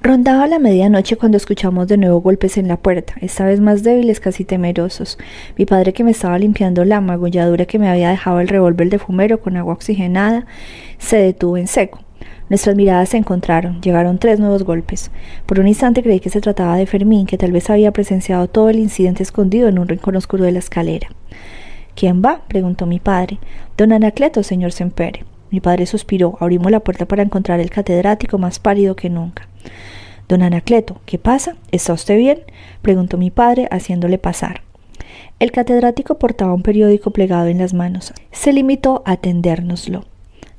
Rondaba la medianoche cuando escuchamos de nuevo golpes en la puerta, esta vez más débiles, casi temerosos. Mi padre, que me estaba limpiando la magulladura que me había dejado el revólver de fumero con agua oxigenada, se detuvo en seco. Nuestras miradas se encontraron. Llegaron tres nuevos golpes. Por un instante creí que se trataba de Fermín, que tal vez había presenciado todo el incidente escondido en un rincón oscuro de la escalera. ¿Quién va? preguntó mi padre. Don Anacleto, señor Sempere. Mi padre suspiró. Abrimos la puerta para encontrar el catedrático más pálido que nunca. Don Anacleto, ¿qué pasa? ¿Está usted bien? preguntó mi padre, haciéndole pasar. El catedrático portaba un periódico plegado en las manos. Se limitó a tendérnoslo.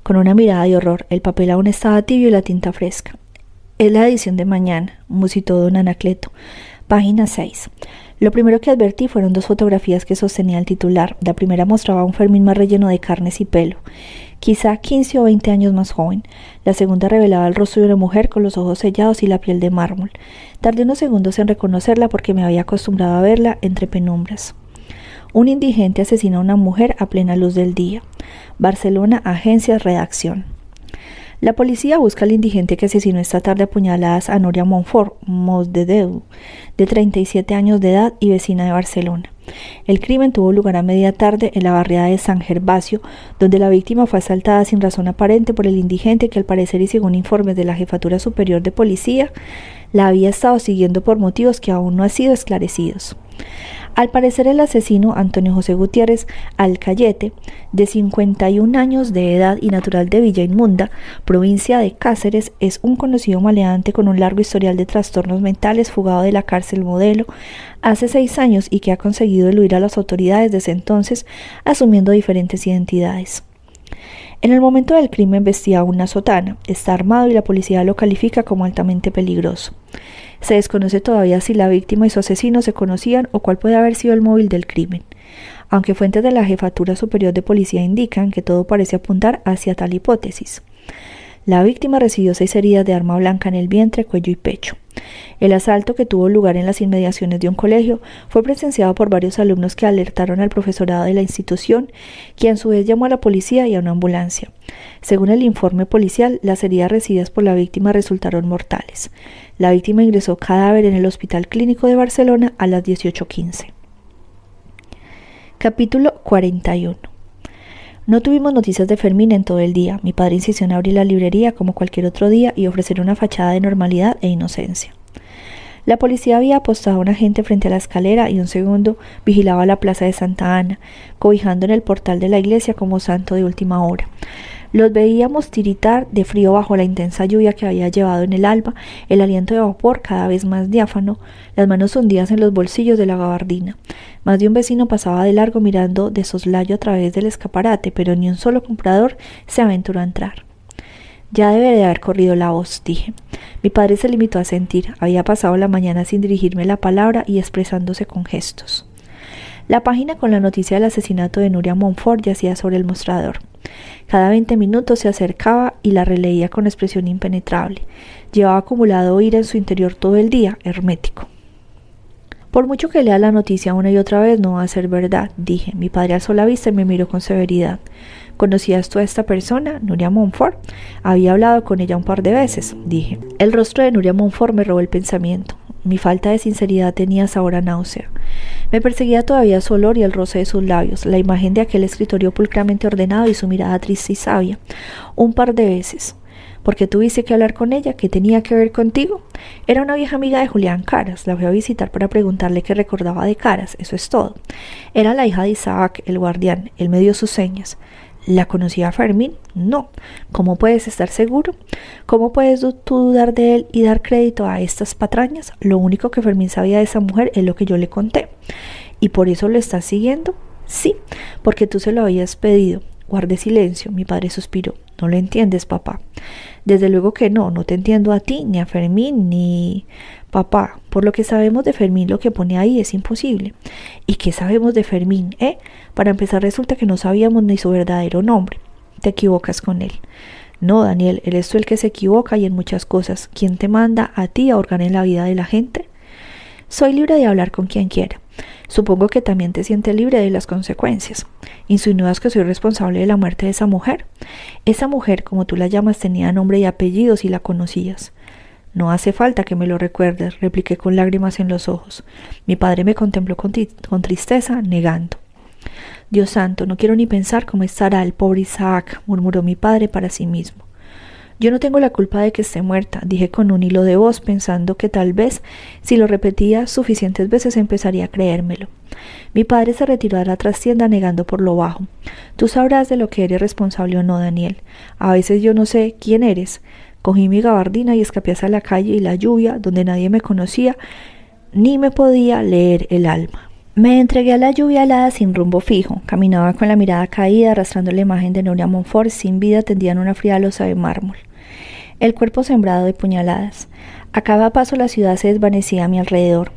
Con una mirada de horror, el papel aún estaba tibio y la tinta fresca. Es la edición de mañana, musitó don Anacleto. Página 6. Lo primero que advertí fueron dos fotografías que sostenía el titular. La primera mostraba a un Fermín más relleno de carnes y pelo quizá quince o veinte años más joven. La segunda revelaba el rostro de una mujer con los ojos sellados y la piel de mármol. Tardé unos segundos en reconocerla porque me había acostumbrado a verla entre penumbras. Un indigente asesina a una mujer a plena luz del día. Barcelona, Agencias, Redacción. La policía busca al indigente que asesinó esta tarde a puñaladas a Noria Montfort, Mosdedeu, de 37 años de edad y vecina de Barcelona. El crimen tuvo lugar a media tarde en la barriada de San Gervasio, donde la víctima fue asaltada sin razón aparente por el indigente que al parecer y según informes de la Jefatura Superior de Policía, la había estado siguiendo por motivos que aún no han sido esclarecidos. Al parecer el asesino Antonio José Gutiérrez Alcayete, de 51 años de edad y natural de Villa Inmunda, provincia de Cáceres, es un conocido maleante con un largo historial de trastornos mentales fugado de la cárcel modelo hace seis años y que ha conseguido eludir a las autoridades desde entonces asumiendo diferentes identidades. En el momento del crimen vestía una sotana, está armado y la policía lo califica como altamente peligroso. Se desconoce todavía si la víctima y su asesino se conocían o cuál puede haber sido el móvil del crimen, aunque fuentes de la Jefatura Superior de Policía indican que todo parece apuntar hacia tal hipótesis. La víctima recibió seis heridas de arma blanca en el vientre, cuello y pecho. El asalto, que tuvo lugar en las inmediaciones de un colegio, fue presenciado por varios alumnos que alertaron al profesorado de la institución, quien a su vez llamó a la policía y a una ambulancia. Según el informe policial, las heridas recibidas por la víctima resultaron mortales. La víctima ingresó cadáver en el Hospital Clínico de Barcelona a las 18.15. Capítulo 41 no tuvimos noticias de Fermín en todo el día. Mi padre insistió en abrir la librería como cualquier otro día y ofrecer una fachada de normalidad e inocencia. La policía había apostado a un agente frente a la escalera y un segundo vigilaba la plaza de Santa Ana, cobijando en el portal de la iglesia como santo de última hora. Los veíamos tiritar de frío bajo la intensa lluvia que había llevado en el alba, el aliento de vapor cada vez más diáfano, las manos hundidas en los bolsillos de la gabardina. Más de un vecino pasaba de largo mirando de soslayo a través del escaparate, pero ni un solo comprador se aventuró a entrar. Ya debe de haber corrido la voz, dije. Mi padre se limitó a sentir. Había pasado la mañana sin dirigirme la palabra y expresándose con gestos. La página con la noticia del asesinato de Nuria Montfort yacía sobre el mostrador. Cada veinte minutos se acercaba y la releía con expresión impenetrable. Llevaba acumulado ira en su interior todo el día, hermético. Por mucho que lea la noticia una y otra vez, no va a ser verdad, dije. Mi padre alzó la vista y me miró con severidad. ¿Conocías tú a esta persona, Nuria Montfort? Había hablado con ella un par de veces, dije. El rostro de Nuria Montfort me robó el pensamiento. Mi falta de sinceridad tenía sabor náusea. Me perseguía todavía su olor y el roce de sus labios, la imagen de aquel escritorio pulcramente ordenado y su mirada triste y sabia. Un par de veces. porque tuviste que hablar con ella? ¿Qué tenía que ver contigo? Era una vieja amiga de Julián Caras. La fui a visitar para preguntarle qué recordaba de Caras. Eso es todo. Era la hija de Isaac, el guardián. Él me dio sus señas. ¿La conocía Fermín? No. ¿Cómo puedes estar seguro? ¿Cómo puedes tú dudar de él y dar crédito a estas patrañas? Lo único que Fermín sabía de esa mujer es lo que yo le conté. ¿Y por eso lo estás siguiendo? Sí, porque tú se lo habías pedido. Guarde silencio, mi padre suspiró. No lo entiendes, papá. Desde luego que no, no te entiendo a ti, ni a Fermín, ni... Papá, por lo que sabemos de Fermín, lo que pone ahí es imposible. ¿Y qué sabemos de Fermín, eh? Para empezar, resulta que no sabíamos ni su verdadero nombre. Te equivocas con él. No, Daniel, eres tú el que se equivoca y en muchas cosas. ¿Quién te manda a ti a orgar en la vida de la gente? Soy libre de hablar con quien quiera. Supongo que también te sientes libre de las consecuencias. Insinúas que soy responsable de la muerte de esa mujer. Esa mujer, como tú la llamas, tenía nombre y apellido si la conocías. No hace falta que me lo recuerdes, repliqué con lágrimas en los ojos. Mi padre me contempló con, tristeza, negando. Dios santo, no quiero ni pensar cómo estará el pobre Isaac, murmuró mi padre para sí mismo. Yo no tengo la culpa de que esté muerta, dije con un hilo de voz, pensando que tal vez, si lo repetía suficientes veces, empezaría a creérmelo. Mi padre se retiró a la trastienda negando por lo bajo. Tú sabrás de lo que eres responsable o no, Daniel. A veces yo no sé quién eres. Cogí mi gabardina y escapé hacia la calle y la lluvia, donde nadie me conocía, ni me podía leer el alma. Me entregué a la lluvia helada sin rumbo fijo. Caminaba con la mirada caída, arrastrando la imagen de Nuria Monfort sin vida tendida en una fría losa de mármol el cuerpo sembrado de puñaladas. A cada paso la ciudad se desvanecía a mi alrededor.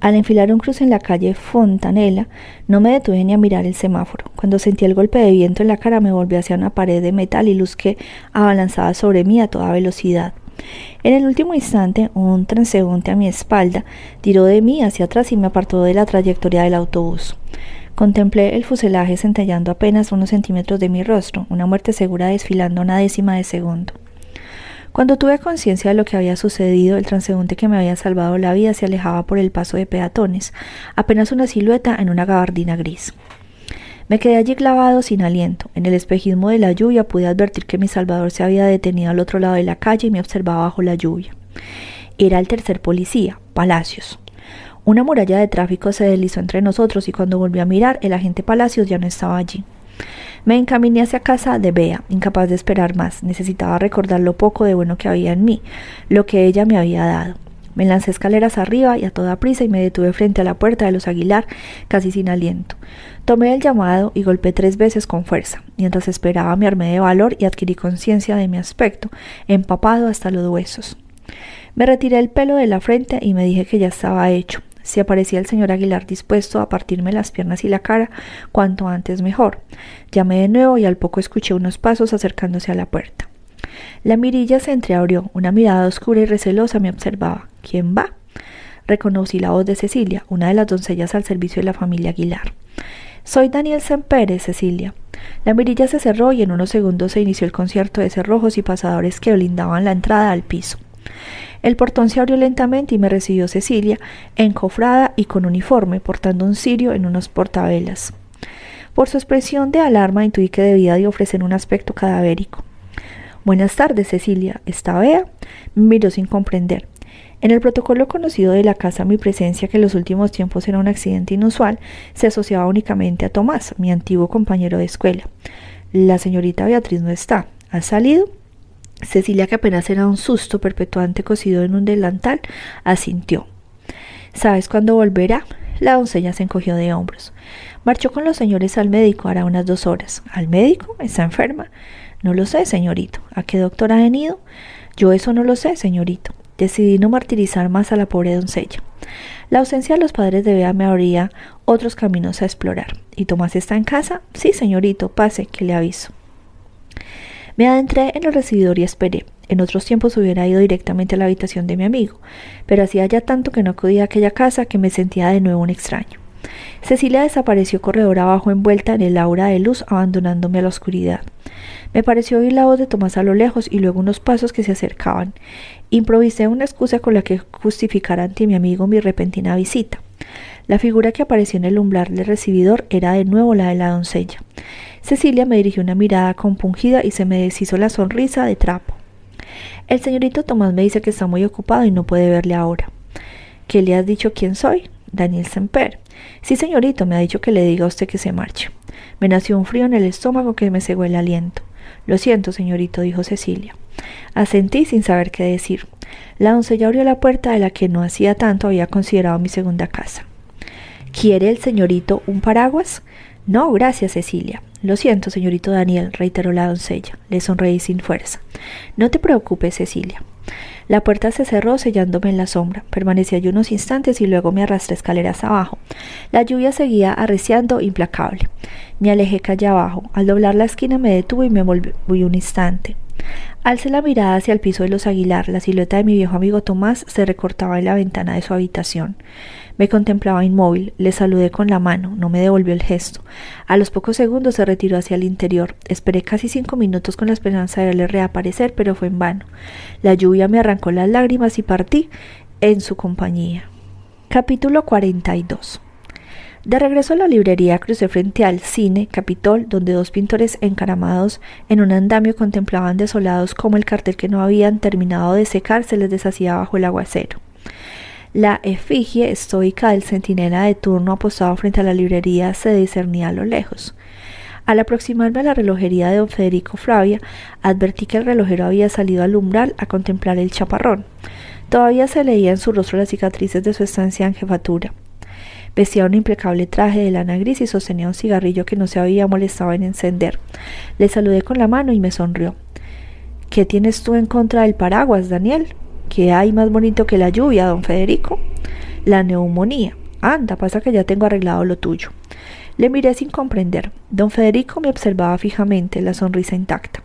Al enfilar un cruce en la calle Fontanela, no me detuve ni a mirar el semáforo. Cuando sentí el golpe de viento en la cara, me volví hacia una pared de metal y luz que abalanzaba sobre mí a toda velocidad. En el último instante, un transeúnte a mi espalda tiró de mí hacia atrás y me apartó de la trayectoria del autobús. Contemplé el fuselaje centellando apenas unos centímetros de mi rostro, una muerte segura desfilando una décima de segundo. Cuando tuve conciencia de lo que había sucedido, el transeúnte que me había salvado la vida se alejaba por el paso de peatones, apenas una silueta en una gabardina gris. Me quedé allí clavado sin aliento. En el espejismo de la lluvia pude advertir que mi salvador se había detenido al otro lado de la calle y me observaba bajo la lluvia. Era el tercer policía, Palacios. Una muralla de tráfico se deslizó entre nosotros y cuando volví a mirar, el agente Palacios ya no estaba allí. Me encaminé hacia casa de Bea, incapaz de esperar más. Necesitaba recordar lo poco de bueno que había en mí, lo que ella me había dado. Me lancé escaleras arriba y a toda prisa y me detuve frente a la puerta de los Aguilar, casi sin aliento. Tomé el llamado y golpeé tres veces con fuerza. Mientras esperaba me armé de valor y adquirí conciencia de mi aspecto, empapado hasta los huesos. Me retiré el pelo de la frente y me dije que ya estaba hecho. Si aparecía el señor Aguilar dispuesto a partirme las piernas y la cara, cuanto antes mejor. Llamé de nuevo y al poco escuché unos pasos acercándose a la puerta. La mirilla se entreabrió, una mirada oscura y recelosa me observaba. ¿Quién va? Reconocí la voz de Cecilia, una de las doncellas al servicio de la familia Aguilar. Soy Daniel Sempere, Cecilia. La mirilla se cerró y en unos segundos se inició el concierto de cerrojos y pasadores que blindaban la entrada al piso. El portón se abrió lentamente y me recibió Cecilia, encofrada y con uniforme, portando un cirio en unos portavelas. Por su expresión de alarma intuí que debía de ofrecer un aspecto cadavérico. Buenas tardes, Cecilia. ¿Está Bea? Me miró sin comprender. En el protocolo conocido de la casa, mi presencia, que en los últimos tiempos era un accidente inusual, se asociaba únicamente a Tomás, mi antiguo compañero de escuela. La señorita Beatriz no está. ¿Ha salido? Cecilia, que apenas era un susto perpetuante cosido en un delantal, asintió. ¿Sabes cuándo volverá? La doncella se encogió de hombros. Marchó con los señores al médico hará unas dos horas. ¿Al médico? ¿Está enferma? No lo sé, señorito. ¿A qué doctor ha venido? Yo eso no lo sé, señorito. Decidí no martirizar más a la pobre doncella. La ausencia de los padres de Bea me abría otros caminos a explorar. ¿Y Tomás está en casa? Sí, señorito, pase, que le aviso. Me adentré en el recibidor y esperé. En otros tiempos hubiera ido directamente a la habitación de mi amigo, pero hacía ya tanto que no acudía a aquella casa que me sentía de nuevo un extraño. Cecilia desapareció corredor abajo envuelta en el aura de luz, abandonándome a la oscuridad. Me pareció oír la voz de Tomás a lo lejos y luego unos pasos que se acercaban. Improvisé una excusa con la que justificar ante mi amigo mi repentina visita. La figura que apareció en el umbral del recibidor era de nuevo la de la doncella. Cecilia me dirigió una mirada compungida y se me deshizo la sonrisa de trapo. El señorito Tomás me dice que está muy ocupado y no puede verle ahora. ¿Qué le has dicho quién soy? Daniel Semper. Sí, señorito, me ha dicho que le diga a usted que se marche. Me nació un frío en el estómago que me cegó el aliento. Lo siento, señorito, dijo Cecilia. Asentí sin saber qué decir. La doncella abrió la puerta de la que no hacía tanto había considerado mi segunda casa. ¿Quiere el señorito un paraguas? No, gracias, Cecilia. Lo siento, señorito Daniel, reiteró la doncella. Le sonreí sin fuerza. No te preocupes, Cecilia. La puerta se cerró sellándome en la sombra. Permanecí allí unos instantes y luego me arrastré escaleras abajo. La lluvia seguía arreciando implacable. Me alejé calle abajo. Al doblar la esquina me detuve y me volví un instante. Alcé la mirada hacia el piso de los Aguilar. La silueta de mi viejo amigo Tomás se recortaba en la ventana de su habitación. Me contemplaba inmóvil, le saludé con la mano, no me devolvió el gesto. A los pocos segundos se retiró hacia el interior. Esperé casi cinco minutos con la esperanza de verle reaparecer, pero fue en vano. La lluvia me arrancó las lágrimas y partí en su compañía. Capítulo 42 de regreso a la librería crucé frente al cine Capitol, donde dos pintores encaramados en un andamio contemplaban desolados como el cartel que no habían terminado de secar se les deshacía bajo el aguacero. La efigie estoica del centinela de turno apostado frente a la librería se discernía a lo lejos. Al aproximarme a la relojería de don Federico Flavia, advertí que el relojero había salido al umbral a contemplar el chaparrón. Todavía se leía en su rostro las cicatrices de su estancia en jefatura. Vestía un impecable traje de lana gris y sostenía un cigarrillo que no se había molestado en encender. Le saludé con la mano y me sonrió. ¿Qué tienes tú en contra del paraguas, Daniel? ¿Qué hay más bonito que la lluvia, don Federico? La neumonía. Anda, pasa que ya tengo arreglado lo tuyo. Le miré sin comprender. Don Federico me observaba fijamente, la sonrisa intacta.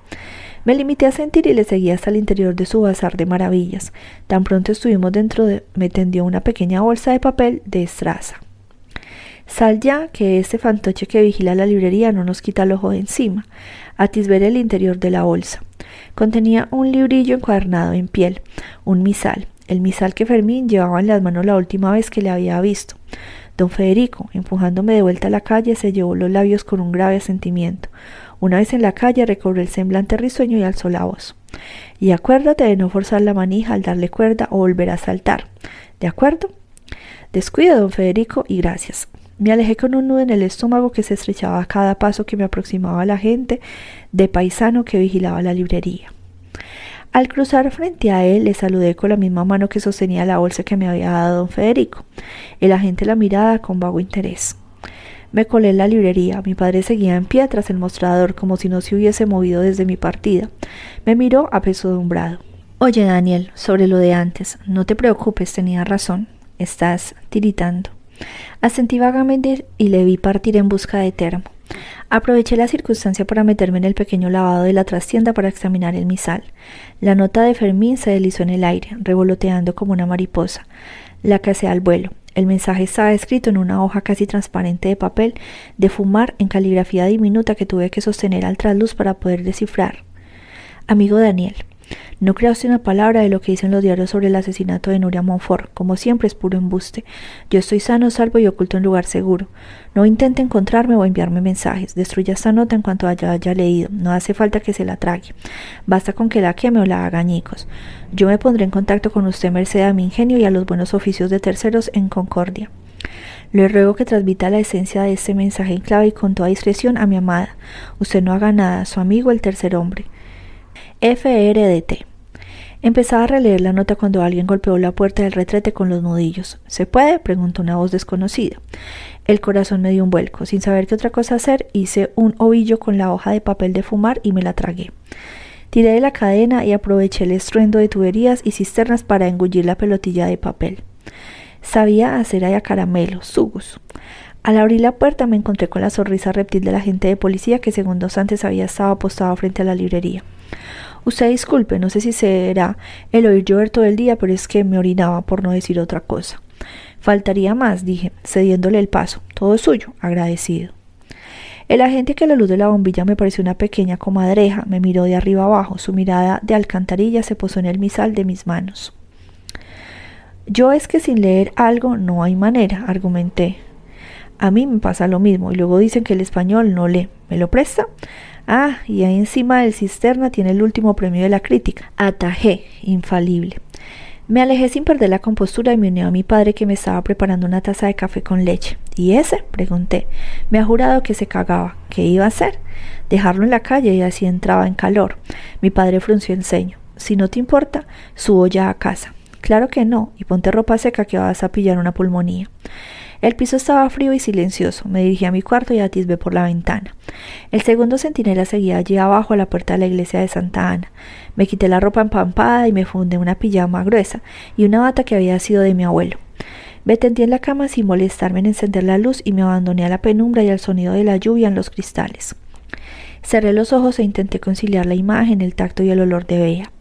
Me limité a sentir y le seguí hasta el interior de su bazar de maravillas. Tan pronto estuvimos dentro de... me tendió una pequeña bolsa de papel de estraza. Sal ya, que ese fantoche que vigila la librería no nos quita el ojo de encima. Atisbé el interior de la bolsa. Contenía un librillo encuadernado en piel, un misal, el misal que Fermín llevaba en las manos la última vez que le había visto. Don Federico, empujándome de vuelta a la calle, se llevó los labios con un grave sentimiento. Una vez en la calle recobró el semblante risueño y alzó la voz. Y acuérdate de no forzar la manija al darle cuerda o volver a saltar. ¿De acuerdo? Descuida, don Federico, y gracias. Me alejé con un nudo en el estómago que se estrechaba a cada paso que me aproximaba a la gente de paisano que vigilaba la librería. Al cruzar frente a él, le saludé con la misma mano que sostenía la bolsa que me había dado don Federico. El agente la miraba con vago interés. Me colé en la librería. Mi padre seguía en pie tras el mostrador, como si no se hubiese movido desde mi partida. Me miró apesadumbrado. Oye, Daniel, sobre lo de antes, no te preocupes, tenía razón. Estás tiritando. Asentí vagamente y le vi partir en busca de termo. Aproveché la circunstancia para meterme en el pequeño lavado de la trastienda para examinar el misal. La nota de Fermín se deslizó en el aire, revoloteando como una mariposa. La casé al vuelo. El mensaje estaba escrito en una hoja casi transparente de papel de fumar en caligrafía diminuta que tuve que sostener al trasluz para poder descifrar. Amigo Daniel, no creaste una palabra de lo que dicen los diarios sobre el asesinato de Nuria Monfort. Como siempre es puro embuste. Yo estoy sano, salvo y oculto en lugar seguro. No intente encontrarme o enviarme mensajes. Destruya esta nota en cuanto haya, haya leído. No hace falta que se la trague. Basta con que la queme o la haga añicos. Yo me pondré en contacto con usted merced a mi ingenio y a los buenos oficios de terceros en concordia. Le ruego que transmita la esencia de este mensaje en clave y con toda discreción a mi amada. Usted no haga nada, su amigo el tercer hombre. FRDT. Empezaba a releer la nota cuando alguien golpeó la puerta del retrete con los nudillos. ¿Se puede? preguntó una voz desconocida. El corazón me dio un vuelco. Sin saber qué otra cosa hacer, hice un ovillo con la hoja de papel de fumar y me la tragué. Tiré de la cadena y aproveché el estruendo de tuberías y cisternas para engullir la pelotilla de papel. Sabía hacer a caramelo, sugus. Al abrir la puerta me encontré con la sonrisa reptil del agente de policía que segundos antes había estado apostado frente a la librería. Usted disculpe, no sé si será el oír llover todo el día, pero es que me orinaba por no decir otra cosa. Faltaría más, dije, cediéndole el paso. Todo suyo, agradecido. El agente que a la luz de la bombilla me pareció una pequeña comadreja me miró de arriba abajo. Su mirada de alcantarilla se posó en el misal de mis manos. Yo es que sin leer algo no hay manera, argumenté. A mí me pasa lo mismo y luego dicen que el español no lee. ¿Me lo presta? Ah, y ahí encima del cisterna tiene el último premio de la crítica. Atajé, infalible. Me alejé sin perder la compostura y me uní a mi padre que me estaba preparando una taza de café con leche. ¿Y ese? pregunté. Me ha jurado que se cagaba. ¿Qué iba a hacer? Dejarlo en la calle y así entraba en calor. Mi padre frunció el ceño. Si no te importa, subo ya a casa. Claro que no, y ponte ropa seca que vas a pillar una pulmonía. El piso estaba frío y silencioso. Me dirigí a mi cuarto y atisbé por la ventana. El segundo centinela seguía allí abajo a la puerta de la iglesia de Santa Ana. Me quité la ropa empampada y me fundé una pijama gruesa y una bata que había sido de mi abuelo. Me tendí en la cama sin molestarme en encender la luz y me abandoné a la penumbra y al sonido de la lluvia en los cristales. Cerré los ojos e intenté conciliar la imagen, el tacto y el olor de Bea.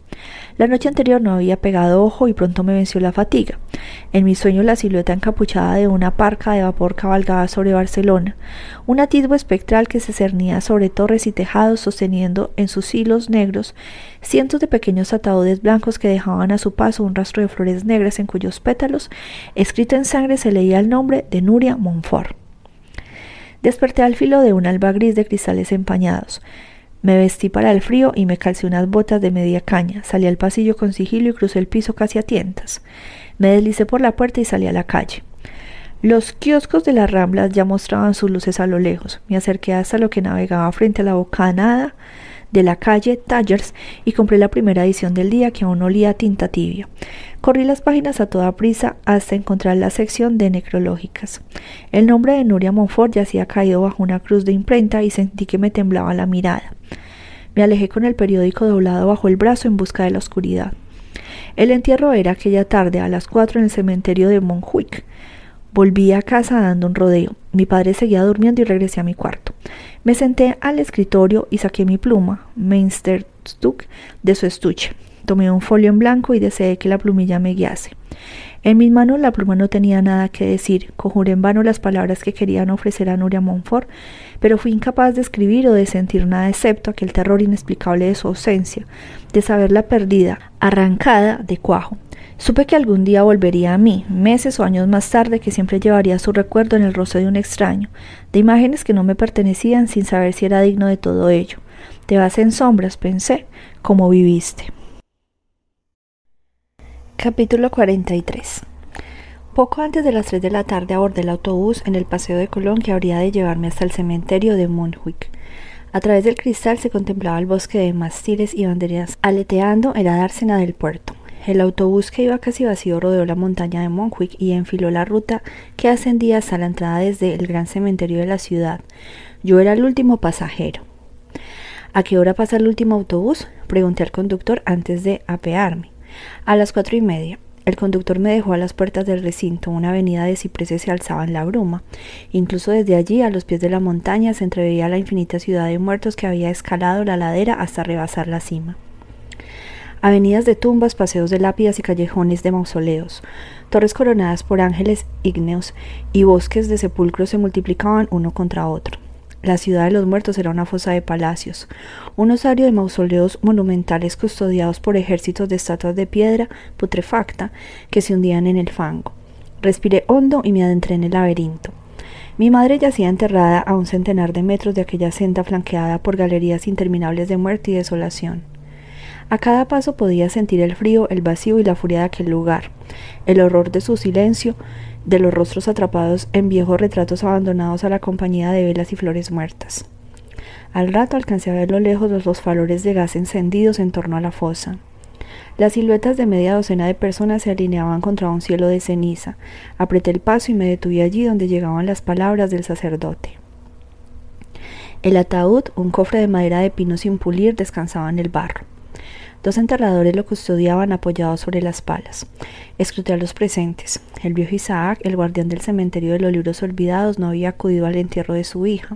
La noche anterior no había pegado ojo y pronto me venció la fatiga. En mi sueño la silueta encapuchada de una parca de vapor cabalgaba sobre Barcelona, un atisbo espectral que se cernía sobre torres y tejados sosteniendo en sus hilos negros cientos de pequeños ataúdes blancos que dejaban a su paso un rastro de flores negras en cuyos pétalos, escrito en sangre, se leía el nombre de Nuria Montfort. Desperté al filo de un alba gris de cristales empañados. Me vestí para el frío y me calcé unas botas de media caña. Salí al pasillo con sigilo y crucé el piso casi a tientas. Me deslicé por la puerta y salí a la calle. Los kioscos de las ramblas ya mostraban sus luces a lo lejos. Me acerqué hasta lo que navegaba frente a la bocanada de la calle Tallers y compré la primera edición del día que aún olía a tinta tibia. Corrí las páginas a toda prisa hasta encontrar la sección de necrológicas. El nombre de Nuria Monfort yacía caído bajo una cruz de imprenta y sentí que me temblaba la mirada. Me alejé con el periódico doblado bajo el brazo en busca de la oscuridad. El entierro era aquella tarde a las cuatro en el cementerio de Montjuic. Volví a casa dando un rodeo. Mi padre seguía durmiendo y regresé a mi cuarto. Me senté al escritorio y saqué mi pluma, Meisterstück, de su estuche. Tomé un folio en blanco y deseé que la plumilla me guiase. En mis manos la pluma no tenía nada que decir. Conjuré en vano las palabras que querían ofrecer a Nuria Montfort, pero fui incapaz de escribir o de sentir nada excepto aquel terror inexplicable de su ausencia, de saberla perdida, arrancada de cuajo. Supe que algún día volvería a mí, meses o años más tarde, que siempre llevaría su recuerdo en el rostro de un extraño, de imágenes que no me pertenecían sin saber si era digno de todo ello. Te vas en sombras, pensé, como viviste. Capítulo 43 Poco antes de las tres de la tarde abordé el autobús en el paseo de Colón que habría de llevarme hasta el cementerio de Montjuic. A través del cristal se contemplaba el bosque de mástiles y banderas aleteando en la dársena del puerto. El autobús que iba casi vacío rodeó la montaña de Montjuic y enfiló la ruta que ascendía hasta la entrada desde el gran cementerio de la ciudad. Yo era el último pasajero. ¿A qué hora pasa el último autobús? Pregunté al conductor antes de apearme. A las cuatro y media. El conductor me dejó a las puertas del recinto. Una avenida de cipreses se alzaba en la bruma. Incluso desde allí, a los pies de la montaña, se entreveía la infinita ciudad de muertos que había escalado la ladera hasta rebasar la cima. Avenidas de tumbas, paseos de lápidas y callejones de mausoleos, torres coronadas por ángeles ígneos y bosques de sepulcros se multiplicaban uno contra otro. La ciudad de los muertos era una fosa de palacios, un osario de mausoleos monumentales custodiados por ejércitos de estatuas de piedra putrefacta que se hundían en el fango. Respiré hondo y me adentré en el laberinto. Mi madre yacía enterrada a un centenar de metros de aquella senda flanqueada por galerías interminables de muerte y desolación. A cada paso podía sentir el frío, el vacío y la furia de aquel lugar, el horror de su silencio, de los rostros atrapados en viejos retratos abandonados a la compañía de velas y flores muertas. Al rato alcancé a ver lo lejos los dos faroles de gas encendidos en torno a la fosa. Las siluetas de media docena de personas se alineaban contra un cielo de ceniza. Apreté el paso y me detuve allí donde llegaban las palabras del sacerdote. El ataúd, un cofre de madera de pino sin pulir, descansaba en el barro. Dos enterradores lo custodiaban apoyados sobre las palas. Escruté a los presentes. El viejo Isaac, el guardián del cementerio de los libros olvidados, no había acudido al entierro de su hija.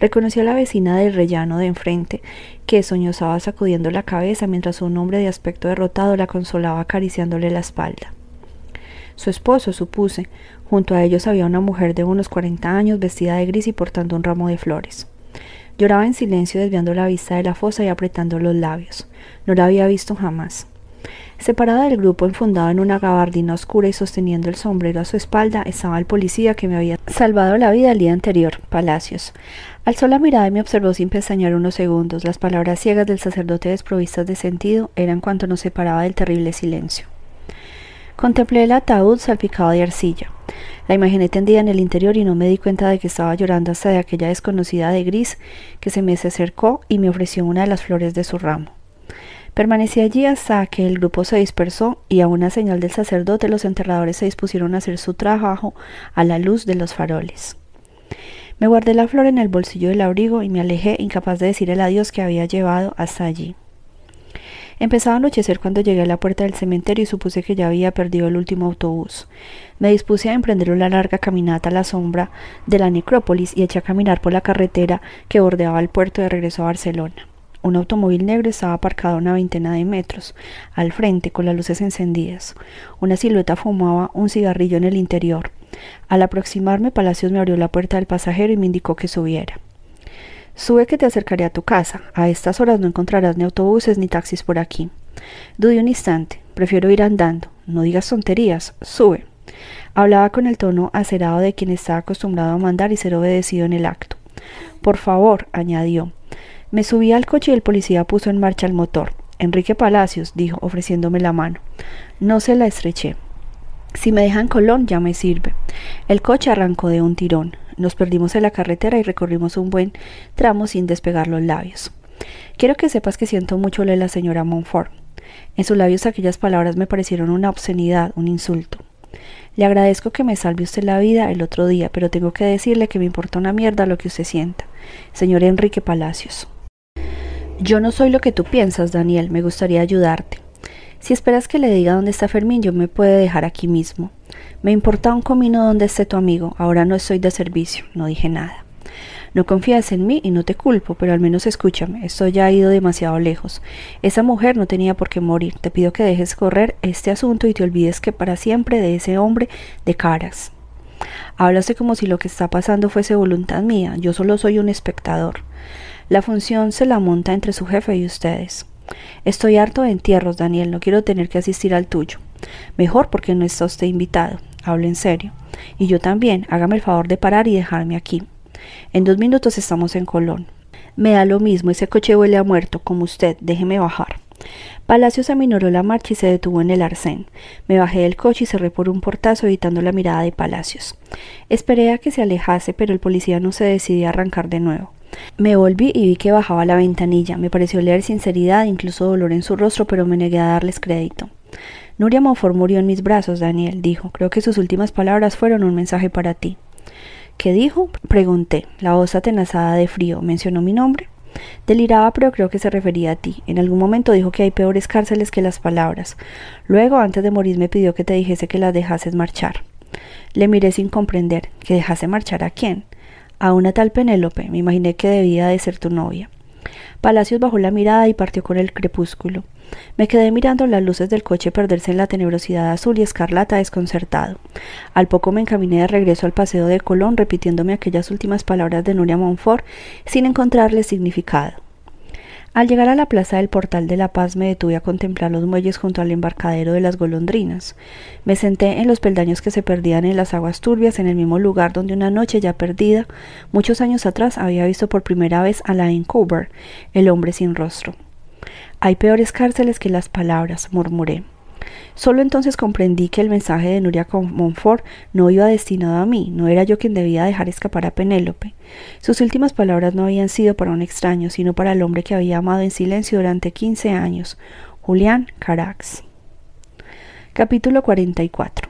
Reconocí a la vecina del rellano de enfrente, que soñosaba sacudiendo la cabeza mientras un hombre de aspecto derrotado la consolaba acariciándole la espalda. Su esposo, supuse. Junto a ellos había una mujer de unos cuarenta años, vestida de gris y portando un ramo de flores. Lloraba en silencio desviando la vista de la fosa y apretando los labios. No la había visto jamás. Separada del grupo, enfundado en una gabardina oscura y sosteniendo el sombrero a su espalda, estaba el policía que me había salvado la vida el día anterior, Palacios. Alzó la mirada y me observó sin pestañear unos segundos. Las palabras ciegas del sacerdote desprovistas de sentido eran cuanto nos separaba del terrible silencio. Contemplé el ataúd salpicado de arcilla. La imaginé tendida en el interior y no me di cuenta de que estaba llorando hasta de aquella desconocida de gris que se me acercó y me ofreció una de las flores de su ramo. Permanecí allí hasta que el grupo se dispersó y a una señal del sacerdote los enterradores se dispusieron a hacer su trabajo a la luz de los faroles. Me guardé la flor en el bolsillo del abrigo y me alejé incapaz de decir el adiós que había llevado hasta allí. Empezaba a anochecer cuando llegué a la puerta del cementerio y supuse que ya había perdido el último autobús. Me dispuse a emprender una larga caminata a la sombra de la necrópolis y eché a caminar por la carretera que bordeaba el puerto de regreso a Barcelona. Un automóvil negro estaba aparcado a una veintena de metros, al frente, con las luces encendidas. Una silueta fumaba un cigarrillo en el interior. Al aproximarme, Palacios me abrió la puerta del pasajero y me indicó que subiera. Sube que te acercaré a tu casa. A estas horas no encontrarás ni autobuses ni taxis por aquí. Dude un instante. Prefiero ir andando. No digas tonterías. Sube. Hablaba con el tono acerado de quien está acostumbrado a mandar y ser obedecido en el acto. Por favor, añadió. Me subí al coche y el policía puso en marcha el motor. Enrique Palacios, dijo, ofreciéndome la mano. No se la estreché. Si me dejan Colón ya me sirve. El coche arrancó de un tirón. Nos perdimos en la carretera y recorrimos un buen tramo sin despegar los labios. Quiero que sepas que siento mucho lo de la señora Montfort. En sus labios aquellas palabras me parecieron una obscenidad, un insulto. Le agradezco que me salve usted la vida el otro día, pero tengo que decirle que me importa una mierda lo que usted sienta. Señor Enrique Palacios. Yo no soy lo que tú piensas, Daniel. Me gustaría ayudarte. Si esperas que le diga dónde está Fermín, yo me puede dejar aquí mismo. Me importa un comino dónde esté tu amigo, ahora no estoy de servicio, no dije nada. No confías en mí y no te culpo, pero al menos escúchame, esto ya ha ido demasiado lejos. Esa mujer no tenía por qué morir. Te pido que dejes correr este asunto y te olvides que para siempre de ese hombre de caras. Háblase como si lo que está pasando fuese voluntad mía, yo solo soy un espectador. La función se la monta entre su jefe y ustedes. Estoy harto de entierros, Daniel, no quiero tener que asistir al tuyo. Mejor porque no está usted invitado. Hablo en serio. Y yo también, hágame el favor de parar y dejarme aquí. En dos minutos estamos en Colón. Me da lo mismo, ese coche huele a muerto, como usted, déjeme bajar. Palacios aminoró la marcha y se detuvo en el arcén. Me bajé del coche y cerré por un portazo evitando la mirada de Palacios. Esperé a que se alejase, pero el policía no se decidía a arrancar de nuevo. Me volví y vi que bajaba la ventanilla. Me pareció leer sinceridad, incluso dolor en su rostro, pero me negué a darles crédito. Nuria Monfort murió en mis brazos, Daniel, dijo. Creo que sus últimas palabras fueron un mensaje para ti. ¿Qué dijo? Pregunté. La voz atenazada de frío. ¿Mencionó mi nombre? Deliraba, pero creo que se refería a ti. En algún momento dijo que hay peores cárceles que las palabras. Luego, antes de morir, me pidió que te dijese que las dejases marchar. Le miré sin comprender. ¿Que dejase marchar a quién? A una tal Penélope. Me imaginé que debía de ser tu novia. Palacios bajó la mirada y partió con el crepúsculo. Me quedé mirando las luces del coche perderse en la tenebrosidad azul y escarlata desconcertado. Al poco me encaminé de regreso al paseo de Colón repitiéndome aquellas últimas palabras de Nuria Montfort sin encontrarle significado. Al llegar a la plaza del Portal de la Paz me detuve a contemplar los muelles junto al embarcadero de las golondrinas. Me senté en los peldaños que se perdían en las aguas turbias en el mismo lugar donde una noche ya perdida, muchos años atrás había visto por primera vez a Lain Cooper, el hombre sin rostro. Hay peores cárceles que las palabras, murmuré. Solo entonces comprendí que el mensaje de Nuria Montfort no iba destinado a mí, no era yo quien debía dejar escapar a Penélope. Sus últimas palabras no habían sido para un extraño, sino para el hombre que había amado en silencio durante quince años, Julián Carax. Capítulo 44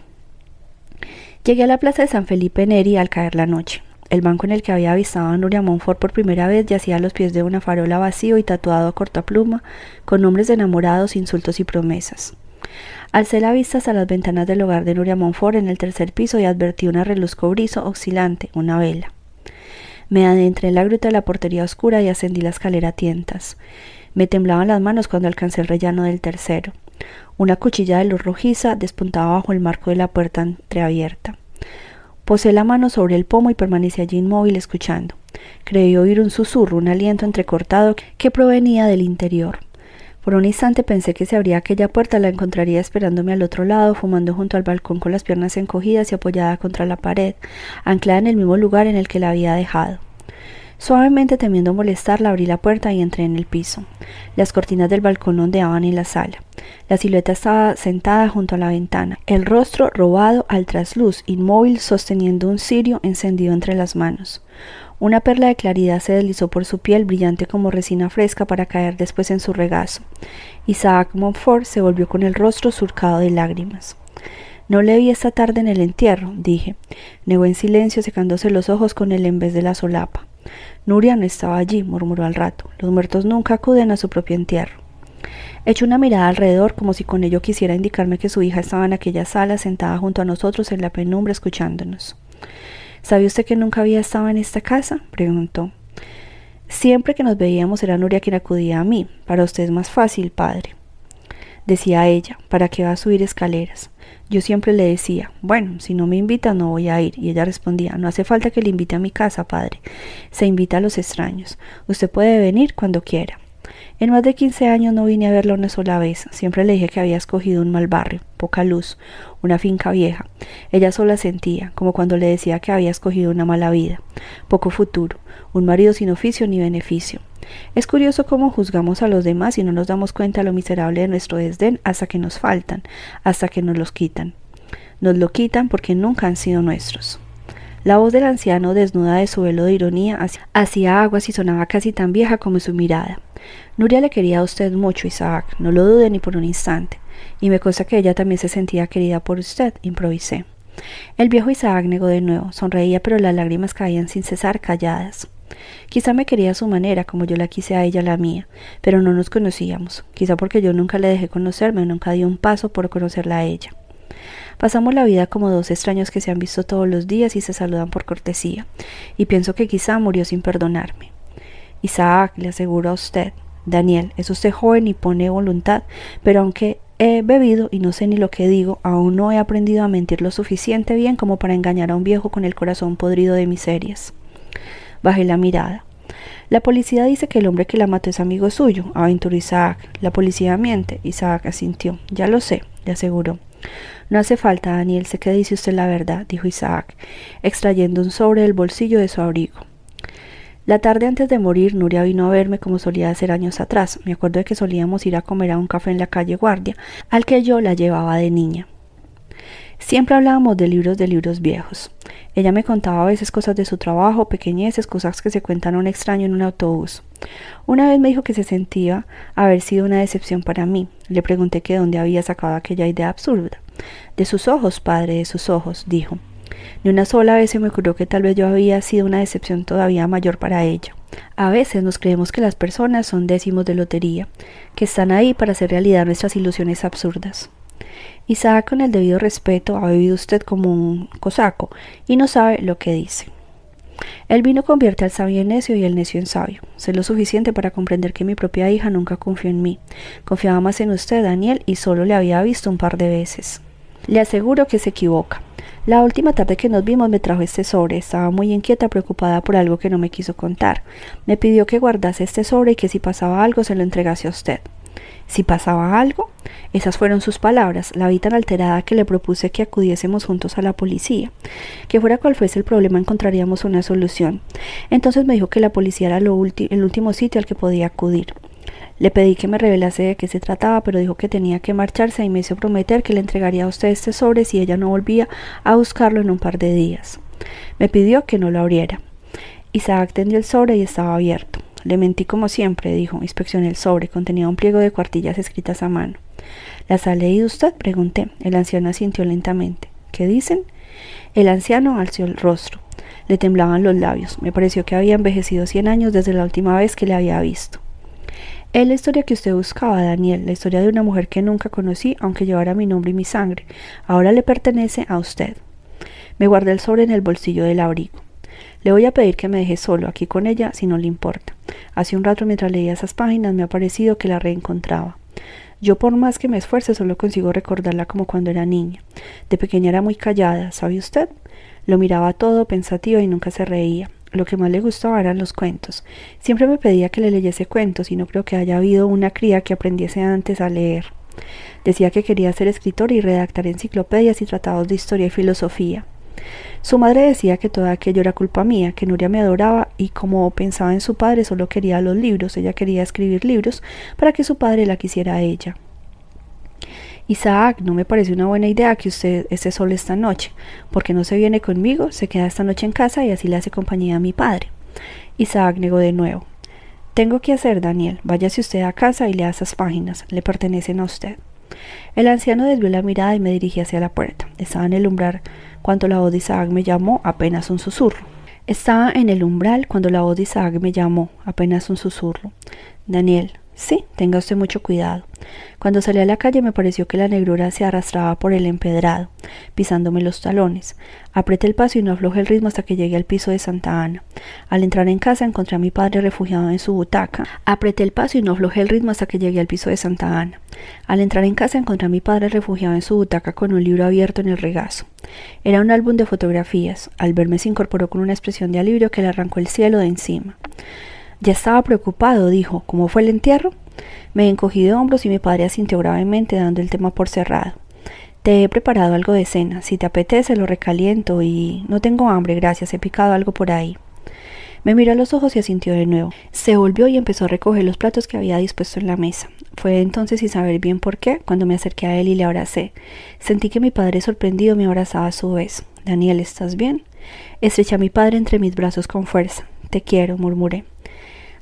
Llegué a la plaza de San Felipe Neri al caer la noche. El banco en el que había avistado a Nuria Montfort por primera vez yacía a los pies de una farola vacío y tatuado a corta pluma, con nombres de enamorados, insultos y promesas. Alcé la vista hasta las ventanas del hogar de Nuria Monfort en el tercer piso y advertí una reluz cobrizo oscilante, una vela. Me adentré en la gruta de la portería oscura y ascendí la escalera a tientas. Me temblaban las manos cuando alcancé el rellano del tercero. Una cuchilla de luz rojiza despuntaba bajo el marco de la puerta entreabierta. Posé la mano sobre el pomo y permanecí allí inmóvil escuchando. Creí oír un susurro, un aliento entrecortado que provenía del interior. Por un instante pensé que si abría aquella puerta la encontraría esperándome al otro lado, fumando junto al balcón con las piernas encogidas y apoyada contra la pared, anclada en el mismo lugar en el que la había dejado. Suavemente temiendo molestarla, abrí la puerta y entré en el piso. Las cortinas del balcón ondeaban en la sala. La silueta estaba sentada junto a la ventana, el rostro robado al trasluz, inmóvil, sosteniendo un cirio encendido entre las manos. Una perla de claridad se deslizó por su piel brillante como resina fresca para caer después en su regazo. Isaac Montfort se volvió con el rostro surcado de lágrimas. No le vi esta tarde en el entierro, dije. Negó en silencio, secándose los ojos con el vez de la solapa. Nuria no estaba allí, murmuró al rato. Los muertos nunca acuden a su propio entierro. Echó una mirada alrededor como si con ello quisiera indicarme que su hija estaba en aquella sala sentada junto a nosotros en la penumbra escuchándonos. ¿Sabe usted que nunca había estado en esta casa? preguntó. Siempre que nos veíamos era Nuria quien acudía a mí. Para usted es más fácil, padre. Decía ella, ¿para qué va a subir escaleras? Yo siempre le decía, bueno, si no me invita no voy a ir. Y ella respondía, no hace falta que le invite a mi casa, padre. Se invita a los extraños. Usted puede venir cuando quiera. En más de quince años no vine a verla una sola vez. Siempre le dije que había escogido un mal barrio, poca luz, una finca vieja. Ella sola sentía, como cuando le decía que había escogido una mala vida, poco futuro, un marido sin oficio ni beneficio. Es curioso cómo juzgamos a los demás y no nos damos cuenta lo miserable de nuestro desdén hasta que nos faltan, hasta que nos los quitan. Nos lo quitan porque nunca han sido nuestros. La voz del anciano, desnuda de su velo de ironía, hacía aguas y sonaba casi tan vieja como su mirada. Nuria le quería a usted mucho, Isaac, no lo dude ni por un instante, y me consta que ella también se sentía querida por usted, improvisé. El viejo Isaac negó de nuevo, sonreía, pero las lágrimas caían sin cesar, calladas. Quizá me quería a su manera, como yo la quise a ella la mía, pero no nos conocíamos, quizá porque yo nunca le dejé conocerme, nunca di un paso por conocerla a ella. Pasamos la vida como dos extraños que se han visto todos los días y se saludan por cortesía, y pienso que quizá murió sin perdonarme. Isaac, le aseguro a usted, Daniel, es usted joven y pone voluntad, pero aunque he bebido y no sé ni lo que digo, aún no he aprendido a mentir lo suficiente bien como para engañar a un viejo con el corazón podrido de miserias. Bajé la mirada. La policía dice que el hombre que la mató es amigo suyo, aventuró Isaac. La policía miente. Isaac asintió. Ya lo sé, le aseguró. No hace falta, Daniel, sé que dice usted la verdad, dijo Isaac, extrayendo un sobre del bolsillo de su abrigo. La tarde antes de morir, Nuria vino a verme como solía hacer años atrás. Me acuerdo de que solíamos ir a comer a un café en la calle Guardia, al que yo la llevaba de niña. Siempre hablábamos de libros de libros viejos. Ella me contaba a veces cosas de su trabajo, pequeñeces, cosas que se cuentan a un extraño en un autobús. Una vez me dijo que se sentía haber sido una decepción para mí. Le pregunté que dónde había sacado aquella idea absurda. De sus ojos, padre, de sus ojos, dijo. Ni una sola vez se me ocurrió que tal vez yo había sido una decepción todavía mayor para ella. A veces nos creemos que las personas son décimos de lotería, que están ahí para hacer realidad nuestras ilusiones absurdas. Isaac, con el debido respeto, ha vivido usted como un cosaco y no sabe lo que dice. El vino convierte al sabio en necio y el necio en sabio. Sé lo suficiente para comprender que mi propia hija nunca confió en mí. Confiaba más en usted, Daniel, y solo le había visto un par de veces. Le aseguro que se equivoca. La última tarde que nos vimos me trajo este sobre. Estaba muy inquieta, preocupada por algo que no me quiso contar. Me pidió que guardase este sobre y que si pasaba algo se lo entregase a usted. Si pasaba algo, esas fueron sus palabras, la vi tan alterada que le propuse que acudiésemos juntos a la policía. Que fuera cual fuese el problema encontraríamos una solución. Entonces me dijo que la policía era lo el último sitio al que podía acudir. Le pedí que me revelase de qué se trataba, pero dijo que tenía que marcharse y me hizo prometer que le entregaría a usted este sobre si ella no volvía a buscarlo en un par de días. Me pidió que no lo abriera. Isaac tendió el sobre y estaba abierto. Le mentí como siempre, dijo. Inspeccioné el sobre. Contenía un pliego de cuartillas escritas a mano. ¿Las ha leído usted? pregunté. El anciano asintió lentamente. ¿Qué dicen? El anciano alzó el rostro. Le temblaban los labios. Me pareció que había envejecido cien años desde la última vez que le había visto. Es la historia que usted buscaba, Daniel, la historia de una mujer que nunca conocí, aunque llevara mi nombre y mi sangre. Ahora le pertenece a usted. Me guardé el sobre en el bolsillo del abrigo. Le voy a pedir que me deje solo aquí con ella si no le importa. Hace un rato mientras leía esas páginas me ha parecido que la reencontraba. Yo por más que me esfuerce solo consigo recordarla como cuando era niña. De pequeña era muy callada, ¿sabe usted? Lo miraba todo pensativa y nunca se reía. Lo que más le gustaba eran los cuentos. Siempre me pedía que le leyese cuentos y no creo que haya habido una cría que aprendiese antes a leer. Decía que quería ser escritor y redactar enciclopedias y tratados de historia y filosofía. Su madre decía que todo aquello era culpa mía, que Nuria me adoraba y como pensaba en su padre solo quería los libros, ella quería escribir libros para que su padre la quisiera a ella. Isaac, no me parece una buena idea que usted esté solo esta noche, porque no se viene conmigo, se queda esta noche en casa y así le hace compañía a mi padre. Isaac negó de nuevo. Tengo que hacer, Daniel. Váyase usted a casa y lea esas páginas. Le pertenecen a usted. El anciano desvió la mirada y me dirigí hacia la puerta. Estaba en el umbral cuando la voz de Isaac me llamó, apenas un susurro. Estaba en el umbral cuando la voz de Isaac me llamó, apenas un susurro. Daniel, Sí, tenga usted mucho cuidado. Cuando salí a la calle me pareció que la negrura se arrastraba por el empedrado, pisándome los talones. Apreté el paso y no aflojé el ritmo hasta que llegué al piso de Santa Ana. Al entrar en casa encontré a mi padre refugiado en su butaca. Apreté el paso y no aflojé el ritmo hasta que llegué al piso de Santa Ana. Al entrar en casa encontré a mi padre refugiado en su butaca con un libro abierto en el regazo. Era un álbum de fotografías. Al verme se incorporó con una expresión de alivio que le arrancó el cielo de encima. Ya estaba preocupado, dijo. ¿Cómo fue el entierro? Me encogí de hombros y mi padre asintió gravemente, dando el tema por cerrado. Te he preparado algo de cena. Si te apetece, lo recaliento y. No tengo hambre, gracias. He picado algo por ahí. Me miró a los ojos y asintió de nuevo. Se volvió y empezó a recoger los platos que había dispuesto en la mesa. Fue entonces, sin saber bien por qué, cuando me acerqué a él y le abracé. Sentí que mi padre sorprendido me abrazaba a su vez. Daniel, ¿estás bien? Estreché a mi padre entre mis brazos con fuerza. Te quiero, murmuré.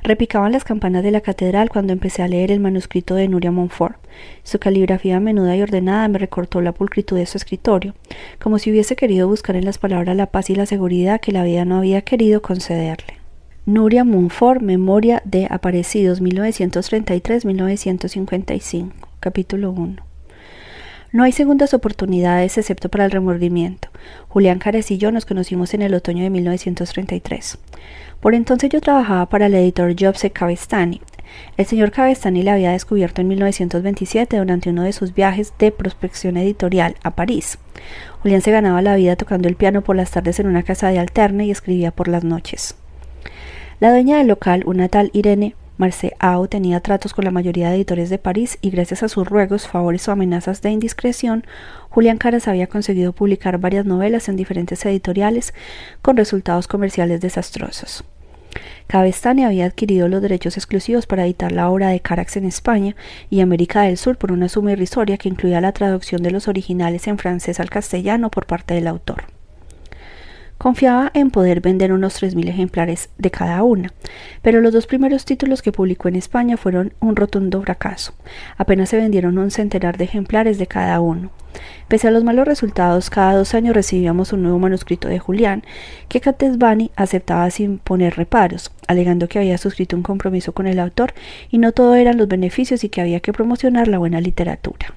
Repicaban las campanas de la catedral cuando empecé a leer el manuscrito de Nuria Montfort. Su caligrafía menuda y ordenada me recortó la pulcritud de su escritorio, como si hubiese querido buscar en las palabras la paz y la seguridad que la vida no había querido concederle. Nuria Montfort, Memoria de Aparecidos, 1933-1955, capítulo 1. No hay segundas oportunidades excepto para el remordimiento. Julián Cares y yo nos conocimos en el otoño de 1933. Por entonces yo trabajaba para el editor Jobse Cavestani. El señor Cavestani le había descubierto en 1927 durante uno de sus viajes de prospección editorial a París. Julián se ganaba la vida tocando el piano por las tardes en una casa de alterne y escribía por las noches. La dueña del local, una tal Irene Marceau, tenía tratos con la mayoría de editores de París y gracias a sus ruegos, favores o amenazas de indiscreción, Julián Caras había conseguido publicar varias novelas en diferentes editoriales con resultados comerciales desastrosos. Cabestani había adquirido los derechos exclusivos para editar la obra de Carax en España y América del Sur por una suma irrisoria que incluía la traducción de los originales en francés al castellano por parte del autor. Confiaba en poder vender unos 3.000 ejemplares de cada una, pero los dos primeros títulos que publicó en España fueron un rotundo fracaso. Apenas se vendieron un centenar de ejemplares de cada uno. Pese a los malos resultados, cada dos años recibíamos un nuevo manuscrito de Julián, que Catesbani aceptaba sin poner reparos, alegando que había suscrito un compromiso con el autor y no todo eran los beneficios y que había que promocionar la buena literatura.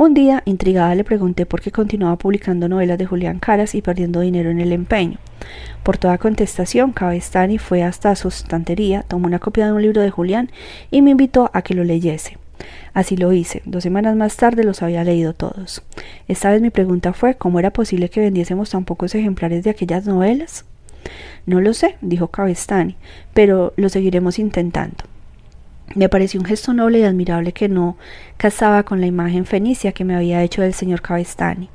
Un día, intrigada, le pregunté por qué continuaba publicando novelas de Julián Caras y perdiendo dinero en el empeño. Por toda contestación, Cabestani fue hasta su estantería, tomó una copia de un libro de Julián y me invitó a que lo leyese. Así lo hice. Dos semanas más tarde los había leído todos. Esta vez mi pregunta fue cómo era posible que vendiésemos tan pocos ejemplares de aquellas novelas. No lo sé, dijo Cabestani, pero lo seguiremos intentando. Me pareció un gesto noble y admirable que no casaba con la imagen fenicia que me había hecho del señor Cabestani.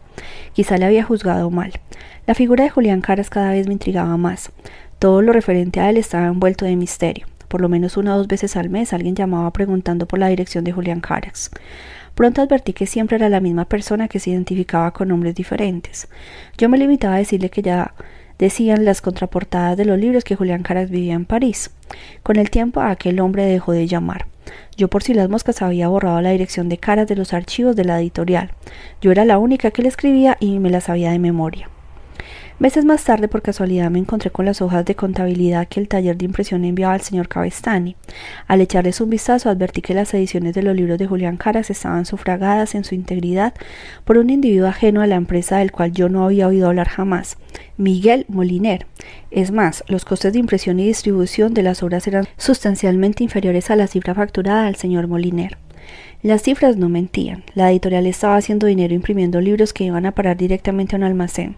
Quizá le había juzgado mal. La figura de Julián Caras cada vez me intrigaba más. Todo lo referente a él estaba envuelto de misterio. Por lo menos una o dos veces al mes alguien llamaba preguntando por la dirección de Julián Caras. Pronto advertí que siempre era la misma persona que se identificaba con nombres diferentes. Yo me limitaba a decirle que ya decían las contraportadas de los libros que Julián Caras vivía en París. Con el tiempo aquel hombre dejó de llamar. Yo por si las moscas había borrado la dirección de caras de los archivos de la editorial. Yo era la única que le escribía y me la sabía de memoria. Meses más tarde, por casualidad, me encontré con las hojas de contabilidad que el taller de impresión enviaba al señor Cabestani. Al echarles un vistazo, advertí que las ediciones de los libros de Julián Caras estaban sufragadas en su integridad por un individuo ajeno a la empresa del cual yo no había oído hablar jamás, Miguel Moliner. Es más, los costes de impresión y distribución de las obras eran sustancialmente inferiores a la cifra facturada al señor Moliner. Las cifras no mentían. La editorial estaba haciendo dinero imprimiendo libros que iban a parar directamente a un almacén.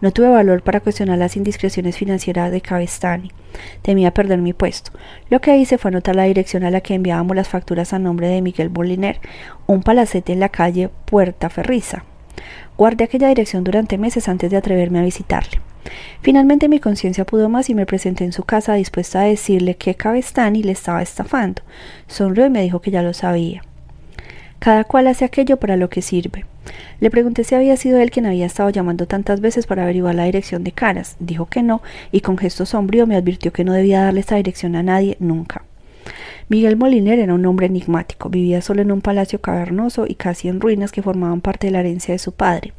No tuve valor para cuestionar las indiscreciones financieras de Cabestani. Temía perder mi puesto. Lo que hice fue anotar la dirección a la que enviábamos las facturas a nombre de Miguel Moliner, un palacete en la calle Puerta Ferriza. Guardé aquella dirección durante meses antes de atreverme a visitarle. Finalmente mi conciencia pudo más y me presenté en su casa dispuesta a decirle que Cabestani le estaba estafando. Sonrió y me dijo que ya lo sabía. Cada cual hace aquello para lo que sirve. Le pregunté si había sido él quien había estado llamando tantas veces para averiguar la dirección de Caras. Dijo que no, y con gesto sombrío me advirtió que no debía darle esta dirección a nadie nunca. Miguel Moliner era un hombre enigmático, vivía solo en un palacio cavernoso y casi en ruinas que formaban parte de la herencia de su padre,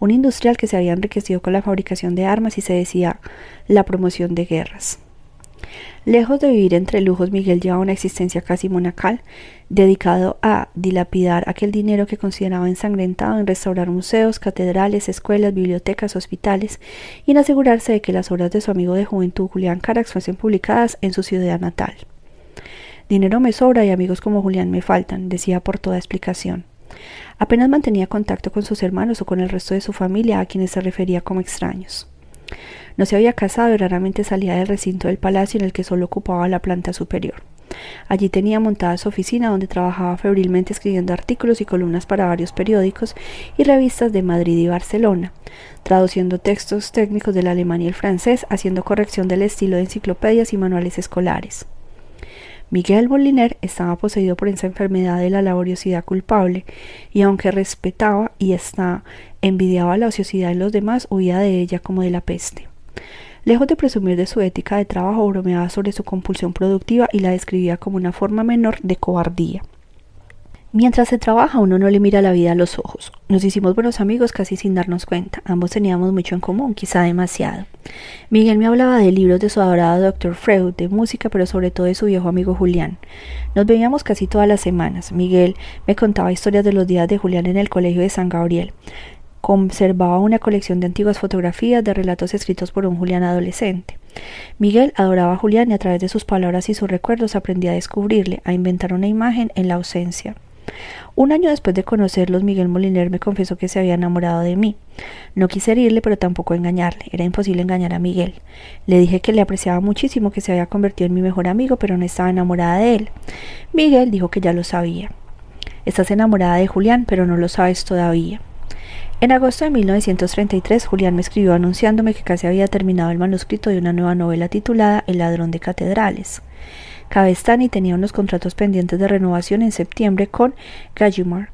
un industrial que se había enriquecido con la fabricación de armas y se decía la promoción de guerras. Lejos de vivir entre lujos, Miguel llevaba una existencia casi monacal, dedicado a dilapidar aquel dinero que consideraba ensangrentado en restaurar museos, catedrales, escuelas, bibliotecas, hospitales y en asegurarse de que las obras de su amigo de juventud Julián Carax fuesen publicadas en su ciudad natal. Dinero me sobra y amigos como Julián me faltan, decía por toda explicación. Apenas mantenía contacto con sus hermanos o con el resto de su familia a quienes se refería como extraños. No se había casado y raramente salía del recinto del palacio en el que solo ocupaba la planta superior. Allí tenía montada su oficina donde trabajaba febrilmente escribiendo artículos y columnas para varios periódicos y revistas de Madrid y Barcelona, traduciendo textos técnicos del alemán y el francés, haciendo corrección del estilo de enciclopedias y manuales escolares. Miguel Boliner estaba poseído por esa enfermedad de la laboriosidad culpable, y aunque respetaba y hasta envidiaba la ociosidad en los demás, huía de ella como de la peste. Lejos de presumir de su ética de trabajo, bromeaba sobre su compulsión productiva y la describía como una forma menor de cobardía. Mientras se trabaja uno no le mira la vida a los ojos. Nos hicimos buenos amigos casi sin darnos cuenta. Ambos teníamos mucho en común, quizá demasiado. Miguel me hablaba de libros de su adorado Dr. Freud, de música, pero sobre todo de su viejo amigo Julián. Nos veíamos casi todas las semanas. Miguel me contaba historias de los días de Julián en el colegio de San Gabriel. Conservaba una colección de antiguas fotografías de relatos escritos por un Julián adolescente. Miguel adoraba a Julián y a través de sus palabras y sus recuerdos aprendía a descubrirle, a inventar una imagen en la ausencia. Un año después de conocerlos, Miguel Moliner me confesó que se había enamorado de mí. No quise herirle, pero tampoco engañarle. Era imposible engañar a Miguel. Le dije que le apreciaba muchísimo, que se había convertido en mi mejor amigo, pero no estaba enamorada de él. Miguel dijo que ya lo sabía. Estás enamorada de Julián, pero no lo sabes todavía. En agosto de 1933, Julián me escribió anunciándome que casi había terminado el manuscrito de una nueva novela titulada El ladrón de catedrales. Cabestani tenía unos contratos pendientes de renovación en septiembre con Gallimard.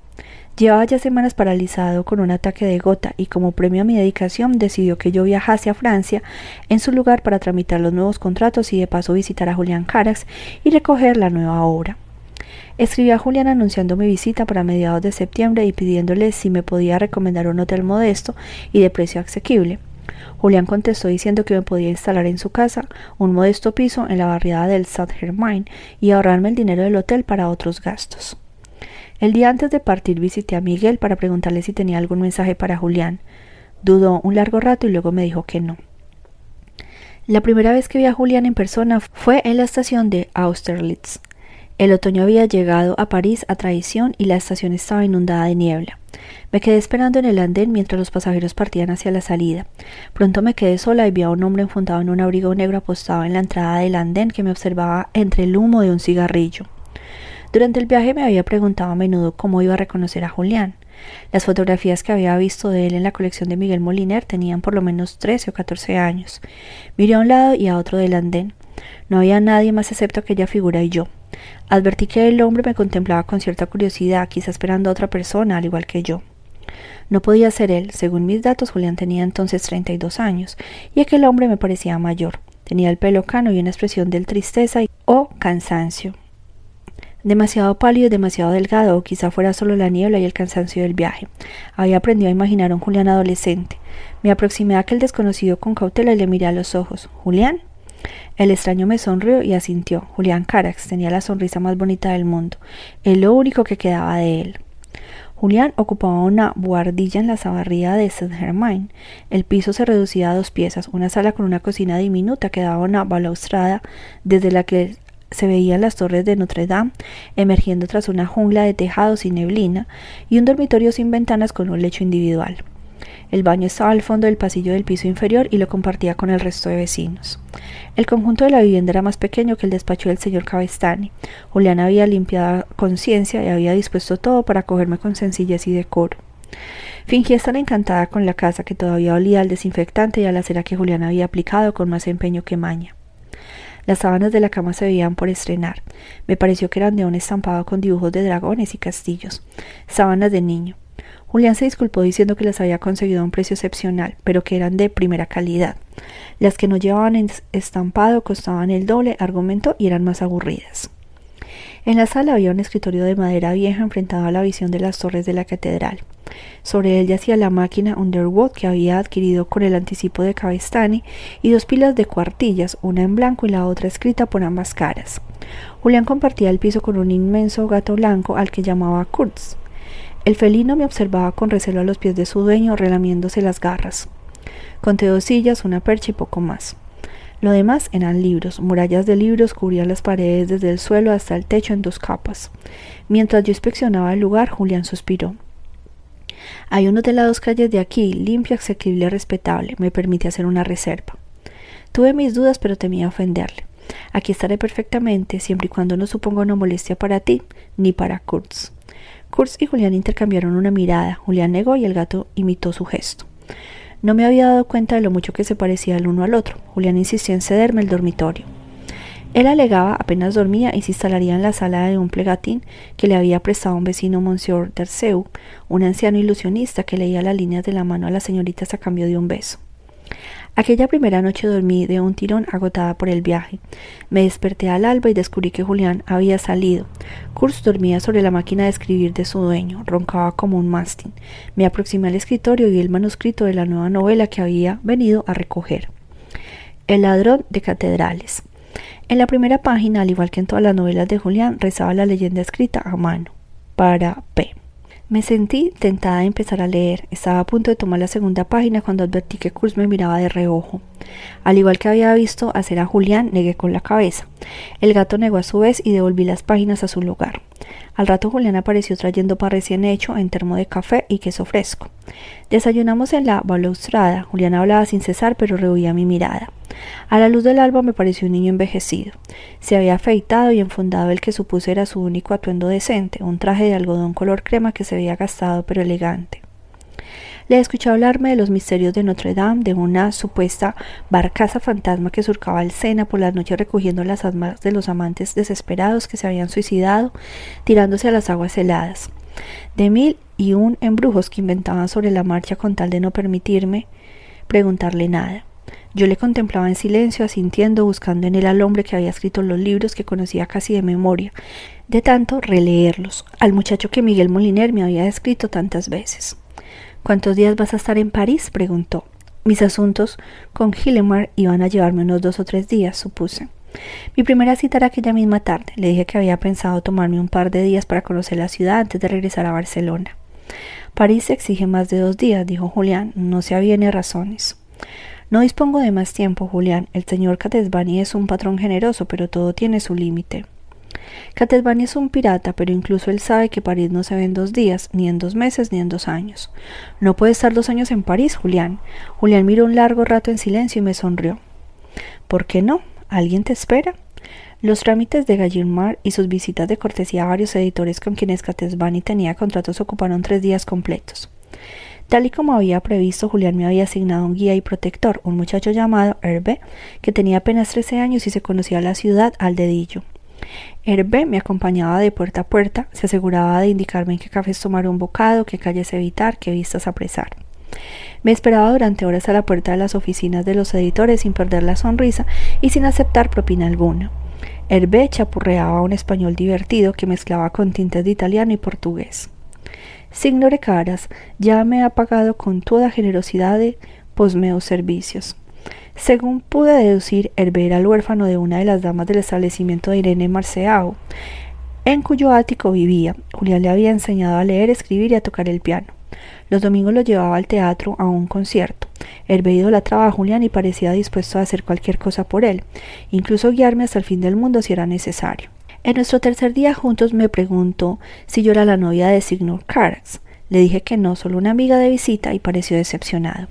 Llevaba ya semanas paralizado con un ataque de gota y como premio a mi dedicación decidió que yo viajase a Francia en su lugar para tramitar los nuevos contratos y de paso visitar a Julián Carax y recoger la nueva obra. Escribí a Julián anunciando mi visita para mediados de septiembre y pidiéndole si me podía recomendar un hotel modesto y de precio asequible. Julián contestó diciendo que me podía instalar en su casa un modesto piso en la barriada del Saint-Germain y ahorrarme el dinero del hotel para otros gastos. El día antes de partir visité a Miguel para preguntarle si tenía algún mensaje para Julián. Dudó un largo rato y luego me dijo que no. La primera vez que vi a Julián en persona fue en la estación de Austerlitz. El otoño había llegado a París a traición y la estación estaba inundada de niebla. Me quedé esperando en el andén mientras los pasajeros partían hacia la salida. Pronto me quedé sola y vi a un hombre enfundado en un abrigo negro apostado en la entrada del andén que me observaba entre el humo de un cigarrillo. Durante el viaje me había preguntado a menudo cómo iba a reconocer a Julián. Las fotografías que había visto de él en la colección de Miguel Moliner tenían por lo menos trece o catorce años. Miré a un lado y a otro del andén. No había nadie más excepto aquella figura y yo. Advertí que el hombre me contemplaba con cierta curiosidad, quizá esperando a otra persona, al igual que yo. No podía ser él. Según mis datos, Julián tenía entonces treinta y dos años, y aquel hombre me parecía mayor. Tenía el pelo cano y una expresión de tristeza o cansancio. Demasiado pálido y demasiado delgado, o quizá fuera solo la niebla y el cansancio del viaje. Había aprendido a imaginar a un Julián adolescente. Me aproximé a aquel desconocido con cautela y le miré a los ojos. ¿Julián? El extraño me sonrió y asintió. Julián Carax tenía la sonrisa más bonita del mundo, es lo único que quedaba de él. Julián ocupaba una buhardilla en la sabarría de Saint-Germain. El piso se reducía a dos piezas, una sala con una cocina diminuta que daba una balaustrada desde la que se veían las torres de Notre Dame emergiendo tras una jungla de tejados y neblina, y un dormitorio sin ventanas con un lecho individual. El baño estaba al fondo del pasillo del piso inferior y lo compartía con el resto de vecinos. El conjunto de la vivienda era más pequeño que el despacho del señor Cabestani. Julián había limpiado conciencia y había dispuesto todo para acogerme con sencillez y decoro. Fingí estar encantada con la casa que todavía olía al desinfectante y a la cera que Julián había aplicado con más empeño que maña. Las sábanas de la cama se veían por estrenar. Me pareció que eran de un estampado con dibujos de dragones y castillos. Sábanas de niño. Julián se disculpó diciendo que las había conseguido a un precio excepcional, pero que eran de primera calidad. Las que no llevaban estampado costaban el doble, argumentó, y eran más aburridas. En la sala había un escritorio de madera vieja enfrentado a la visión de las torres de la catedral. Sobre él yacía la máquina Underwood que había adquirido con el anticipo de Cabestani y dos pilas de cuartillas, una en blanco y la otra escrita por ambas caras. Julián compartía el piso con un inmenso gato blanco al que llamaba Kurtz. El felino me observaba con recelo a los pies de su dueño, relamiéndose las garras. Conté dos sillas, una percha y poco más. Lo demás eran libros. Murallas de libros cubrían las paredes desde el suelo hasta el techo en dos capas. Mientras yo inspeccionaba el lugar, Julián suspiró. Hay uno de las dos calles de aquí, limpio, asequible, respetable. Me permite hacer una reserva. Tuve mis dudas, pero temía ofenderle. Aquí estaré perfectamente, siempre y cuando no suponga una molestia para ti, ni para Kurtz. Kurtz y Julián intercambiaron una mirada. Julián negó y el gato imitó su gesto. No me había dado cuenta de lo mucho que se parecía el uno al otro. Julián insistió en cederme el dormitorio. Él alegaba apenas dormía y se instalaría en la sala de un plegatín que le había prestado un vecino Monsieur Terceu, un anciano ilusionista que leía las líneas de la mano a las señoritas a cambio de un beso. Aquella primera noche dormí de un tirón agotada por el viaje. Me desperté al alba y descubrí que Julián había salido. Kurz dormía sobre la máquina de escribir de su dueño, roncaba como un mástil. Me aproximé al escritorio y vi el manuscrito de la nueva novela que había venido a recoger. El ladrón de catedrales. En la primera página, al igual que en todas las novelas de Julián, rezaba la leyenda escrita a mano. Para P. Me sentí tentada de empezar a leer. Estaba a punto de tomar la segunda página cuando advertí que Kurz me miraba de reojo. Al igual que había visto hacer a Julián, negué con la cabeza. El gato negó a su vez y devolví las páginas a su lugar. Al rato Julián apareció trayendo pan recién hecho en termo de café y queso fresco. Desayunamos en la balaustrada. Julián hablaba sin cesar, pero rehuía mi mirada. A la luz del alba me pareció un niño envejecido. Se había afeitado y enfundado el que supuse era su único atuendo decente, un traje de algodón color crema que se veía gastado pero elegante. Le escuché hablarme de los misterios de Notre Dame, de una supuesta barcaza fantasma que surcaba el Sena por las noches recogiendo las almas de los amantes desesperados que se habían suicidado, tirándose a las aguas heladas, de mil y un embrujos que inventaban sobre la marcha con tal de no permitirme preguntarle nada. Yo le contemplaba en silencio, asintiendo, buscando en él al hombre que había escrito los libros que conocía casi de memoria, de tanto releerlos, al muchacho que Miguel Moliner me había escrito tantas veces. ¿Cuántos días vas a estar en París? preguntó. Mis asuntos con Hillemar iban a llevarme unos dos o tres días, supuse. Mi primera cita era aquella misma tarde. Le dije que había pensado tomarme un par de días para conocer la ciudad antes de regresar a Barcelona. París exige más de dos días, dijo Julián. No se aviene razones. No dispongo de más tiempo, Julián. El señor Catesbani es un patrón generoso, pero todo tiene su límite. Catesbani es un pirata, pero incluso él sabe que París no se ve en dos días, ni en dos meses, ni en dos años. No puede estar dos años en París, Julián. Julián miró un largo rato en silencio y me sonrió. ¿Por qué no? ¿Alguien te espera? Los trámites de Gallimard y sus visitas de cortesía a varios editores con quienes Catesbani tenía contratos ocuparon tres días completos. Tal y como había previsto, Julián me había asignado un guía y protector, un muchacho llamado Hervé, que tenía apenas trece años y se conocía la ciudad al dedillo. Hervé me acompañaba de puerta a puerta, se aseguraba de indicarme en qué cafés tomar un bocado, qué calles evitar, qué vistas apresar. Me esperaba durante horas a la puerta de las oficinas de los editores sin perder la sonrisa y sin aceptar propina alguna. Hervé chapurreaba un español divertido que mezclaba con tintes de italiano y portugués. Signore Caras ya me ha pagado con toda generosidad de posmeos servicios. Según pude deducir, Hervé era el huérfano de una de las damas del establecimiento de Irene Marceau, en cuyo ático vivía. Julián le había enseñado a leer, escribir y a tocar el piano. Los domingos lo llevaba al teatro a un concierto. Hervé idolatraba a Julián y parecía dispuesto a hacer cualquier cosa por él, incluso guiarme hasta el fin del mundo si era necesario. En nuestro tercer día juntos me preguntó si yo era la novia de Signor Carax. Le dije que no, solo una amiga de visita y pareció decepcionado.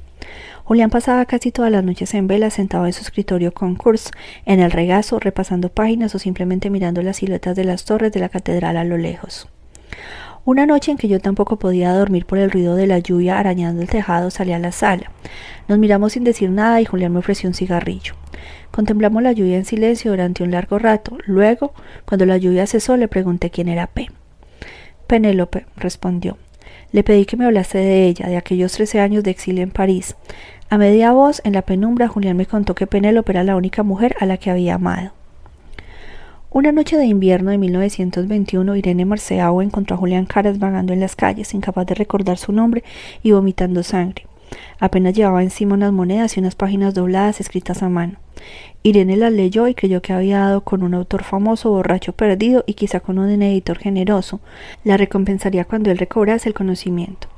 Julián pasaba casi todas las noches en vela sentado en su escritorio con Kurz, en el regazo, repasando páginas o simplemente mirando las siluetas de las torres de la catedral a lo lejos. Una noche en que yo tampoco podía dormir por el ruido de la lluvia arañando el tejado, salí a la sala. Nos miramos sin decir nada y Julián me ofreció un cigarrillo. Contemplamos la lluvia en silencio durante un largo rato. Luego, cuando la lluvia cesó, le pregunté quién era P. Penélope, respondió. Le pedí que me hablase de ella, de aquellos trece años de exilio en París. A media voz, en la penumbra, Julián me contó que Penélope era la única mujer a la que había amado. Una noche de invierno de 1921, Irene Marceau encontró a Julián Caras vagando en las calles, incapaz de recordar su nombre y vomitando sangre. Apenas llevaba encima unas monedas y unas páginas dobladas escritas a mano. Irene las leyó y creyó que había dado con un autor famoso, borracho perdido y quizá con un editor generoso. La recompensaría cuando él recobrase el conocimiento.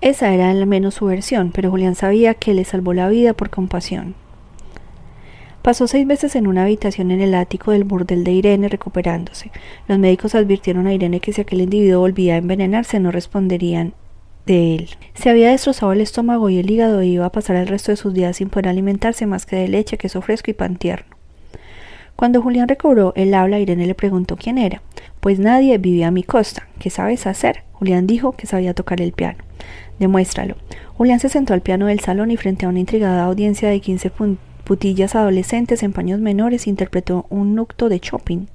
Esa era al menos su versión, pero Julián sabía que le salvó la vida por compasión. Pasó seis meses en una habitación en el ático del burdel de Irene recuperándose. Los médicos advirtieron a Irene que si aquel individuo volvía a envenenarse no responderían de él. Se había destrozado el estómago y el hígado y iba a pasar el resto de sus días sin poder alimentarse más que de leche, queso fresco y pan tierno. Cuando Julián recobró el habla, Irene le preguntó quién era. Pues nadie vivía a mi costa. ¿Qué sabes hacer? Julián dijo que sabía tocar el piano. Demuéstralo. Julián se sentó al piano del salón y frente a una intrigada audiencia de quince putillas adolescentes en paños menores interpretó un nucto de Chopin.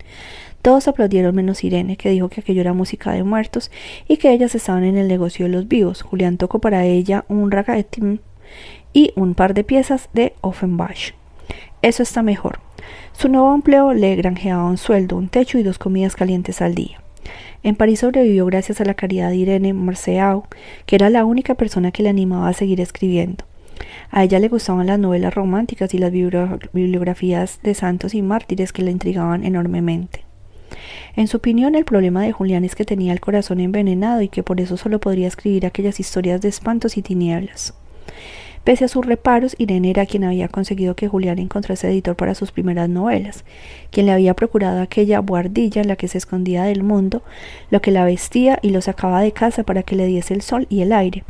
Todos aplaudieron menos Irene, que dijo que aquello era música de muertos y que ellas estaban en el negocio de los vivos. Julián tocó para ella un ragtime y un par de piezas de Offenbach. Eso está mejor. Su nuevo empleo le granjeaba un sueldo, un techo y dos comidas calientes al día. En París sobrevivió gracias a la caridad de Irene Marceau, que era la única persona que le animaba a seguir escribiendo. A ella le gustaban las novelas románticas y las bibliografías de santos y mártires que le intrigaban enormemente. En su opinión, el problema de Julián es que tenía el corazón envenenado y que por eso solo podría escribir aquellas historias de espantos y tinieblas. Pese a sus reparos, Irene era quien había conseguido que Julián encontrase editor para sus primeras novelas, quien le había procurado aquella buhardilla en la que se escondía del mundo, lo que la vestía y lo sacaba de casa para que le diese el sol y el aire,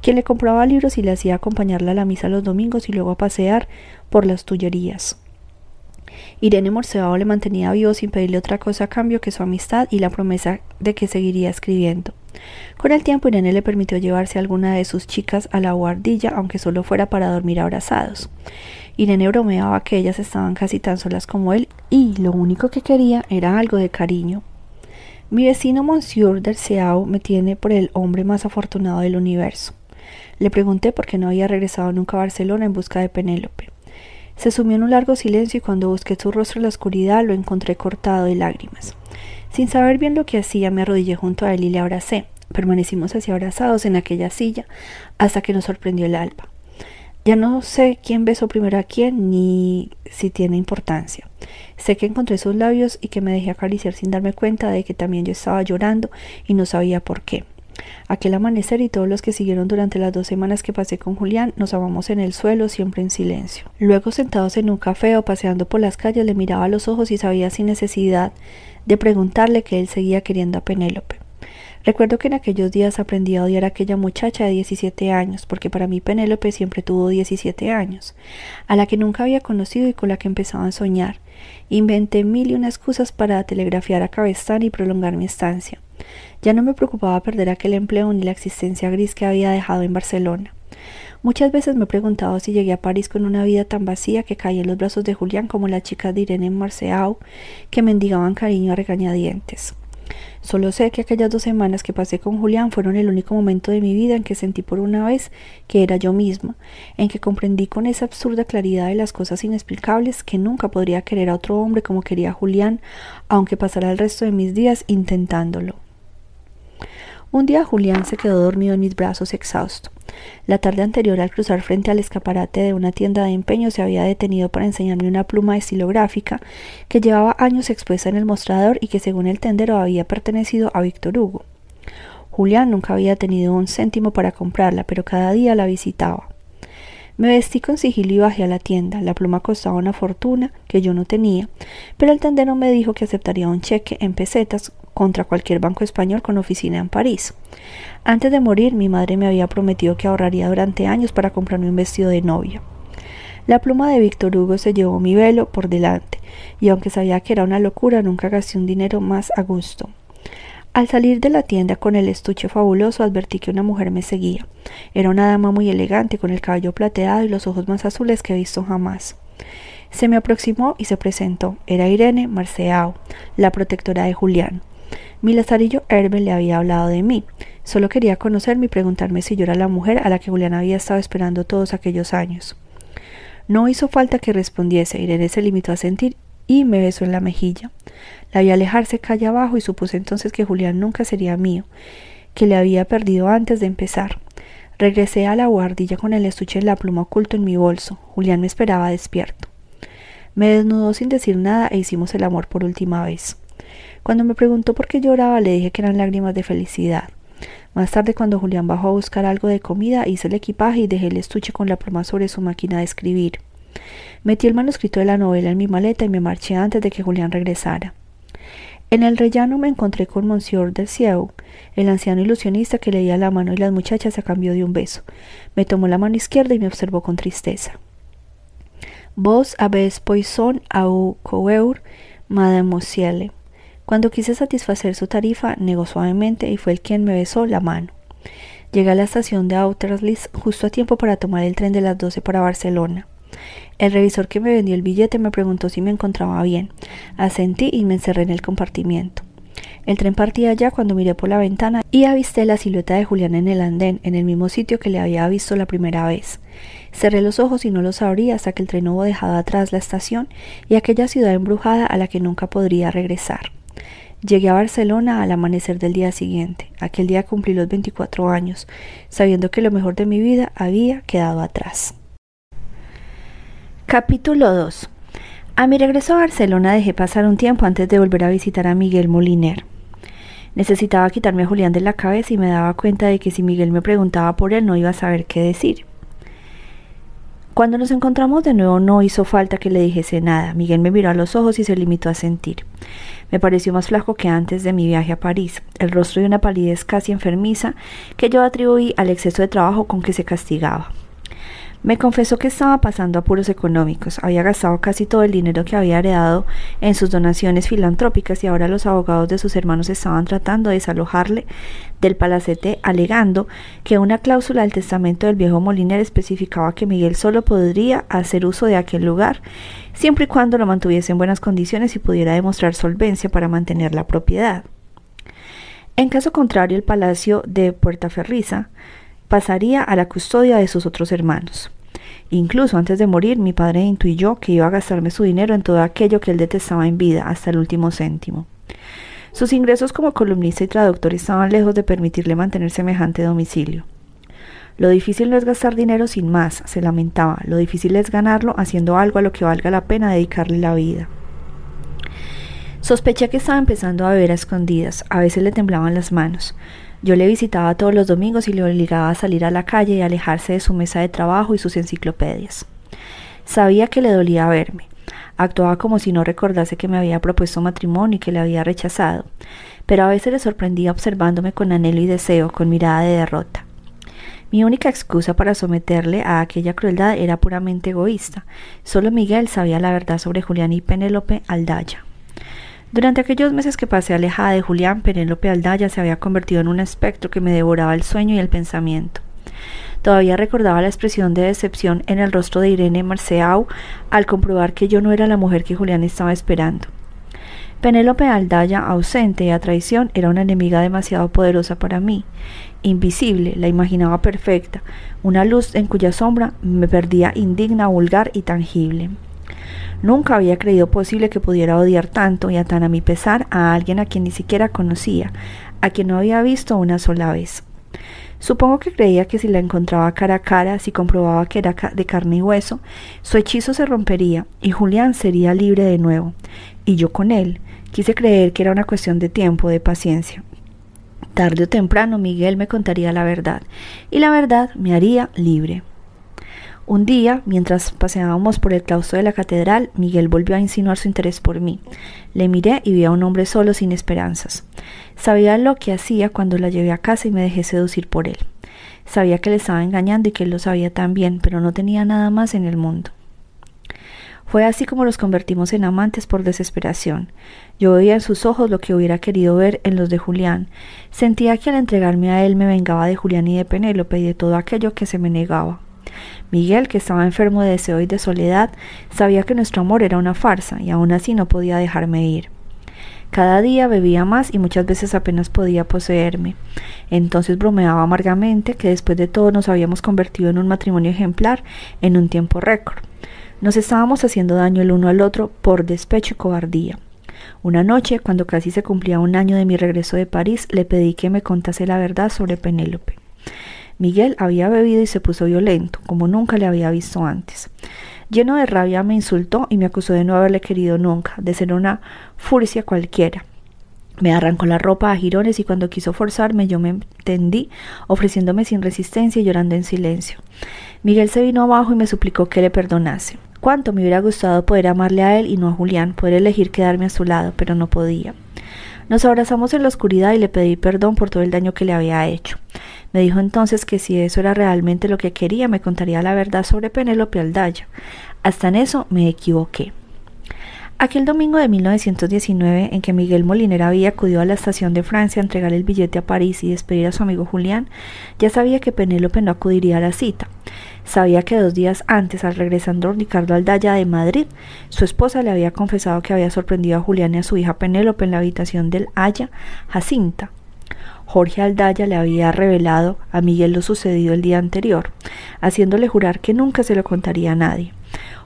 quien le compraba libros y le hacía acompañarla a la misa los domingos y luego a pasear por las tullerías. Irene Morceau le mantenía vivo sin pedirle otra cosa a cambio que su amistad y la promesa de que seguiría escribiendo. Con el tiempo Irene le permitió llevarse a alguna de sus chicas a la guardilla, aunque solo fuera para dormir abrazados. Irene bromeaba que ellas estaban casi tan solas como él y lo único que quería era algo de cariño. Mi vecino Monsieur Derceau me tiene por el hombre más afortunado del universo. Le pregunté por qué no había regresado nunca a Barcelona en busca de Penélope. Se sumió en un largo silencio y cuando busqué su rostro en la oscuridad lo encontré cortado de lágrimas. Sin saber bien lo que hacía, me arrodillé junto a él y le abracé. Permanecimos así abrazados en aquella silla hasta que nos sorprendió el alba. Ya no sé quién besó primero a quién ni si tiene importancia. Sé que encontré sus labios y que me dejé acariciar sin darme cuenta de que también yo estaba llorando y no sabía por qué. Aquel amanecer y todos los que siguieron durante las dos semanas que pasé con Julián nos amamos en el suelo, siempre en silencio. Luego, sentados en un café o paseando por las calles, le miraba a los ojos y sabía sin necesidad de preguntarle que él seguía queriendo a Penélope. Recuerdo que en aquellos días aprendí a odiar a aquella muchacha de 17 años, porque para mí Penélope siempre tuvo 17 años, a la que nunca había conocido y con la que empezaba a soñar. Inventé mil y una excusas para telegrafiar a Cabestán y prolongar mi estancia. Ya no me preocupaba perder aquel empleo ni la existencia gris que había dejado en Barcelona. Muchas veces me he preguntado si llegué a París con una vida tan vacía que caí en los brazos de Julián como la chica de Irene Marceau que mendigaban cariño a regañadientes. Solo sé que aquellas dos semanas que pasé con Julián fueron el único momento de mi vida en que sentí por una vez que era yo misma, en que comprendí con esa absurda claridad de las cosas inexplicables que nunca podría querer a otro hombre como quería Julián, aunque pasara el resto de mis días intentándolo. Un día Julián se quedó dormido en mis brazos exhausto. La tarde anterior, al cruzar frente al escaparate de una tienda de empeño, se había detenido para enseñarme una pluma estilográfica que llevaba años expuesta en el mostrador y que, según el tendero, había pertenecido a Víctor Hugo. Julián nunca había tenido un céntimo para comprarla, pero cada día la visitaba. Me vestí con sigilo y bajé a la tienda. La pluma costaba una fortuna que yo no tenía, pero el tendero me dijo que aceptaría un cheque en pesetas contra cualquier banco español con oficina en París. Antes de morir, mi madre me había prometido que ahorraría durante años para comprarme un vestido de novia. La pluma de Víctor Hugo se llevó mi velo por delante, y aunque sabía que era una locura, nunca gasté un dinero más a gusto. Al salir de la tienda con el estuche fabuloso advertí que una mujer me seguía. Era una dama muy elegante, con el cabello plateado y los ojos más azules que he visto jamás. Se me aproximó y se presentó. Era Irene Marceau, la protectora de Julián. Mi lazarillo Herbe le había hablado de mí. Solo quería conocerme y preguntarme si yo era la mujer a la que Julián había estado esperando todos aquellos años. No hizo falta que respondiese. Irene se limitó a sentir y me besó en la mejilla. La vi alejarse calle abajo y supuse entonces que Julián nunca sería mío, que le había perdido antes de empezar. Regresé a la guardilla con el estuche en la pluma oculto en mi bolso. Julián me esperaba despierto. Me desnudó sin decir nada e hicimos el amor por última vez. Cuando me preguntó por qué lloraba, le dije que eran lágrimas de felicidad. Más tarde, cuando Julián bajó a buscar algo de comida, hice el equipaje y dejé el estuche con la pluma sobre su máquina de escribir. Metí el manuscrito de la novela en mi maleta y me marché antes de que Julián regresara. En el rellano me encontré con Monsieur de Sieu, el anciano ilusionista que leía la mano y las muchachas a cambio de un beso. Me tomó la mano izquierda y me observó con tristeza. Vos habéis poison au coueur, mademoiselle. Cuando quise satisfacer su tarifa, negó suavemente y fue el quien me besó la mano. Llegué a la estación de Austerlitz justo a tiempo para tomar el tren de las doce para Barcelona. El revisor que me vendió el billete me preguntó si me encontraba bien. Asentí y me encerré en el compartimiento. El tren partía ya cuando miré por la ventana y avisté la silueta de Julián en el andén, en el mismo sitio que le había visto la primera vez. Cerré los ojos y no los abrí hasta que el tren hubo dejado atrás la estación y aquella ciudad embrujada a la que nunca podría regresar. Llegué a Barcelona al amanecer del día siguiente. Aquel día cumplí los 24 años, sabiendo que lo mejor de mi vida había quedado atrás. Capítulo 2 A mi regreso a Barcelona dejé pasar un tiempo antes de volver a visitar a Miguel Moliner. Necesitaba quitarme a Julián de la cabeza y me daba cuenta de que si Miguel me preguntaba por él no iba a saber qué decir. Cuando nos encontramos de nuevo no hizo falta que le dijese nada. Miguel me miró a los ojos y se limitó a sentir. Me pareció más flaco que antes de mi viaje a París, el rostro de una palidez casi enfermiza que yo atribuí al exceso de trabajo con que se castigaba. Me confesó que estaba pasando apuros económicos, había gastado casi todo el dinero que había heredado en sus donaciones filantrópicas y ahora los abogados de sus hermanos estaban tratando de desalojarle del palacete alegando que una cláusula del testamento del viejo Moliner especificaba que Miguel solo podría hacer uso de aquel lugar siempre y cuando lo mantuviese en buenas condiciones y pudiera demostrar solvencia para mantener la propiedad. En caso contrario, el palacio de Puertaferriza pasaría a la custodia de sus otros hermanos. Incluso antes de morir, mi padre intuyó que iba a gastarme su dinero en todo aquello que él detestaba en vida, hasta el último céntimo. Sus ingresos como columnista y traductor estaban lejos de permitirle mantener semejante domicilio. Lo difícil no es gastar dinero sin más, se lamentaba, lo difícil es ganarlo haciendo algo a lo que valga la pena dedicarle la vida. Sospeché que estaba empezando a beber a escondidas, a veces le temblaban las manos. Yo le visitaba todos los domingos y le obligaba a salir a la calle y alejarse de su mesa de trabajo y sus enciclopedias. Sabía que le dolía verme. Actuaba como si no recordase que me había propuesto matrimonio y que le había rechazado, pero a veces le sorprendía observándome con anhelo y deseo, con mirada de derrota. Mi única excusa para someterle a aquella crueldad era puramente egoísta. Solo Miguel sabía la verdad sobre Julián y Penélope Aldaya. Durante aquellos meses que pasé alejada de Julián, Penélope Aldaya se había convertido en un espectro que me devoraba el sueño y el pensamiento. Todavía recordaba la expresión de decepción en el rostro de Irene Marceau al comprobar que yo no era la mujer que Julián estaba esperando. Penélope Aldaya, ausente y a traición, era una enemiga demasiado poderosa para mí. Invisible, la imaginaba perfecta, una luz en cuya sombra me perdía indigna, vulgar y tangible. Nunca había creído posible que pudiera odiar tanto y a tan a mi pesar a alguien a quien ni siquiera conocía, a quien no había visto una sola vez. Supongo que creía que si la encontraba cara a cara, si comprobaba que era de carne y hueso, su hechizo se rompería y Julián sería libre de nuevo. Y yo con él. Quise creer que era una cuestión de tiempo, de paciencia. Tarde o temprano Miguel me contaría la verdad, y la verdad me haría libre. Un día, mientras paseábamos por el claustro de la catedral, Miguel volvió a insinuar su interés por mí. Le miré y vi a un hombre solo sin esperanzas. Sabía lo que hacía cuando la llevé a casa y me dejé seducir por él. Sabía que le estaba engañando y que él lo sabía también, pero no tenía nada más en el mundo. Fue así como los convertimos en amantes por desesperación. Yo veía en sus ojos lo que hubiera querido ver en los de Julián. Sentía que al entregarme a él me vengaba de Julián y de Penélope y de todo aquello que se me negaba. Miguel, que estaba enfermo de deseo y de soledad, sabía que nuestro amor era una farsa y aún así no podía dejarme ir. Cada día bebía más y muchas veces apenas podía poseerme. Entonces bromeaba amargamente que después de todo nos habíamos convertido en un matrimonio ejemplar en un tiempo récord. Nos estábamos haciendo daño el uno al otro por despecho y cobardía. Una noche, cuando casi se cumplía un año de mi regreso de París, le pedí que me contase la verdad sobre Penélope. Miguel había bebido y se puso violento, como nunca le había visto antes. Lleno de rabia me insultó y me acusó de no haberle querido nunca, de ser una furcia cualquiera. Me arrancó la ropa a jirones y cuando quiso forzarme yo me tendí, ofreciéndome sin resistencia y llorando en silencio. Miguel se vino abajo y me suplicó que le perdonase. Cuánto me hubiera gustado poder amarle a él y no a Julián, poder elegir quedarme a su lado, pero no podía. Nos abrazamos en la oscuridad y le pedí perdón por todo el daño que le había hecho. Me dijo entonces que si eso era realmente lo que quería, me contaría la verdad sobre Penélope Aldaya. Hasta en eso me equivoqué. Aquel domingo de 1919, en que Miguel Moliner había acudido a la estación de Francia a entregar el billete a París y despedir a su amigo Julián, ya sabía que Penélope no acudiría a la cita. Sabía que dos días antes, al regresando Ricardo Aldaya de Madrid, su esposa le había confesado que había sorprendido a Julián y a su hija Penélope en la habitación del Haya Jacinta. Jorge Aldaya le había revelado a Miguel lo sucedido el día anterior, haciéndole jurar que nunca se lo contaría a nadie.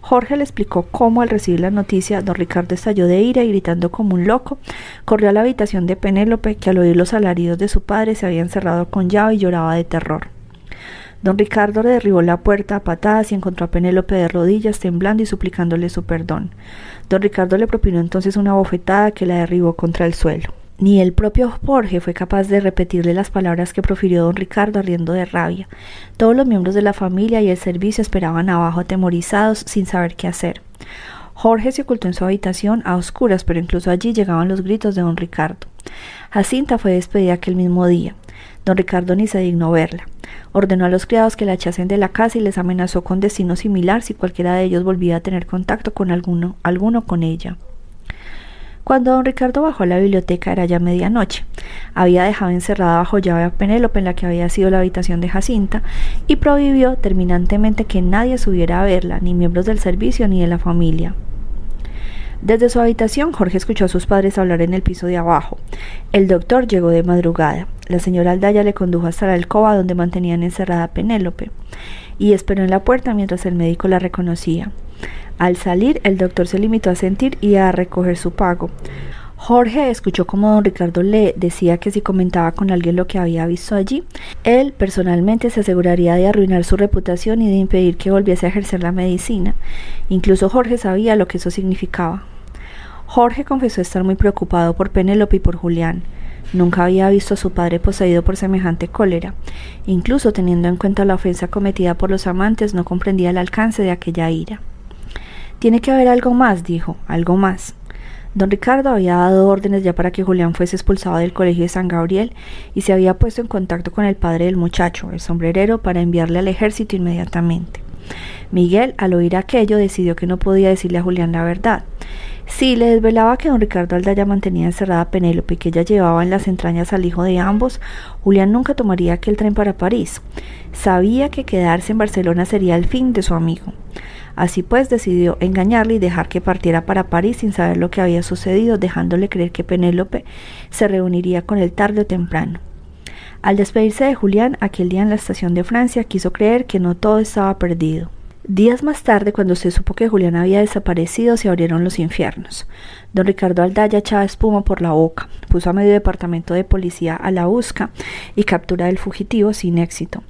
Jorge le explicó cómo al recibir la noticia don Ricardo estalló de ira y gritando como un loco, corrió a la habitación de Penélope, que al oír los alaridos de su padre se había encerrado con llave y lloraba de terror. Don Ricardo le derribó la puerta a patadas y encontró a Penélope de rodillas, temblando y suplicándole su perdón. Don Ricardo le propinó entonces una bofetada que la derribó contra el suelo. Ni el propio Jorge fue capaz de repetirle las palabras que profirió don Ricardo riendo de rabia. Todos los miembros de la familia y el servicio esperaban abajo atemorizados sin saber qué hacer. Jorge se ocultó en su habitación a oscuras, pero incluso allí llegaban los gritos de don Ricardo. Jacinta fue despedida aquel mismo día. Don Ricardo ni se dignó verla. Ordenó a los criados que la echasen de la casa y les amenazó con destino similar si cualquiera de ellos volvía a tener contacto con alguno, alguno con ella. Cuando don Ricardo bajó a la biblioteca era ya medianoche. Había dejado encerrada bajo llave a Penélope en la que había sido la habitación de Jacinta y prohibió terminantemente que nadie subiera a verla, ni miembros del servicio ni de la familia. Desde su habitación, Jorge escuchó a sus padres hablar en el piso de abajo. El doctor llegó de madrugada. La señora Aldaya le condujo hasta la alcoba donde mantenían encerrada a Penélope y esperó en la puerta mientras el médico la reconocía. Al salir, el doctor se limitó a sentir y a recoger su pago. Jorge escuchó como don Ricardo le decía que si comentaba con alguien lo que había visto allí, él personalmente se aseguraría de arruinar su reputación y de impedir que volviese a ejercer la medicina. Incluso Jorge sabía lo que eso significaba. Jorge confesó estar muy preocupado por Penélope y por Julián. Nunca había visto a su padre poseído por semejante cólera. Incluso teniendo en cuenta la ofensa cometida por los amantes, no comprendía el alcance de aquella ira. Tiene que haber algo más, dijo, algo más. Don Ricardo había dado órdenes ya para que Julián fuese expulsado del colegio de San Gabriel y se había puesto en contacto con el padre del muchacho, el sombrerero, para enviarle al ejército inmediatamente. Miguel, al oír aquello, decidió que no podía decirle a Julián la verdad. Si le desvelaba que don Ricardo Aldaya mantenía encerrada a Penélope y que ella llevaba en las entrañas al hijo de ambos, Julián nunca tomaría aquel tren para París. Sabía que quedarse en Barcelona sería el fin de su amigo. Así pues decidió engañarle y dejar que partiera para París sin saber lo que había sucedido, dejándole creer que Penélope se reuniría con él tarde o temprano. Al despedirse de Julián aquel día en la estación de Francia, quiso creer que no todo estaba perdido. Días más tarde, cuando se supo que Julián había desaparecido, se abrieron los infiernos. Don Ricardo Aldaya echaba espuma por la boca, puso a medio departamento de policía a la busca y captura del fugitivo sin éxito.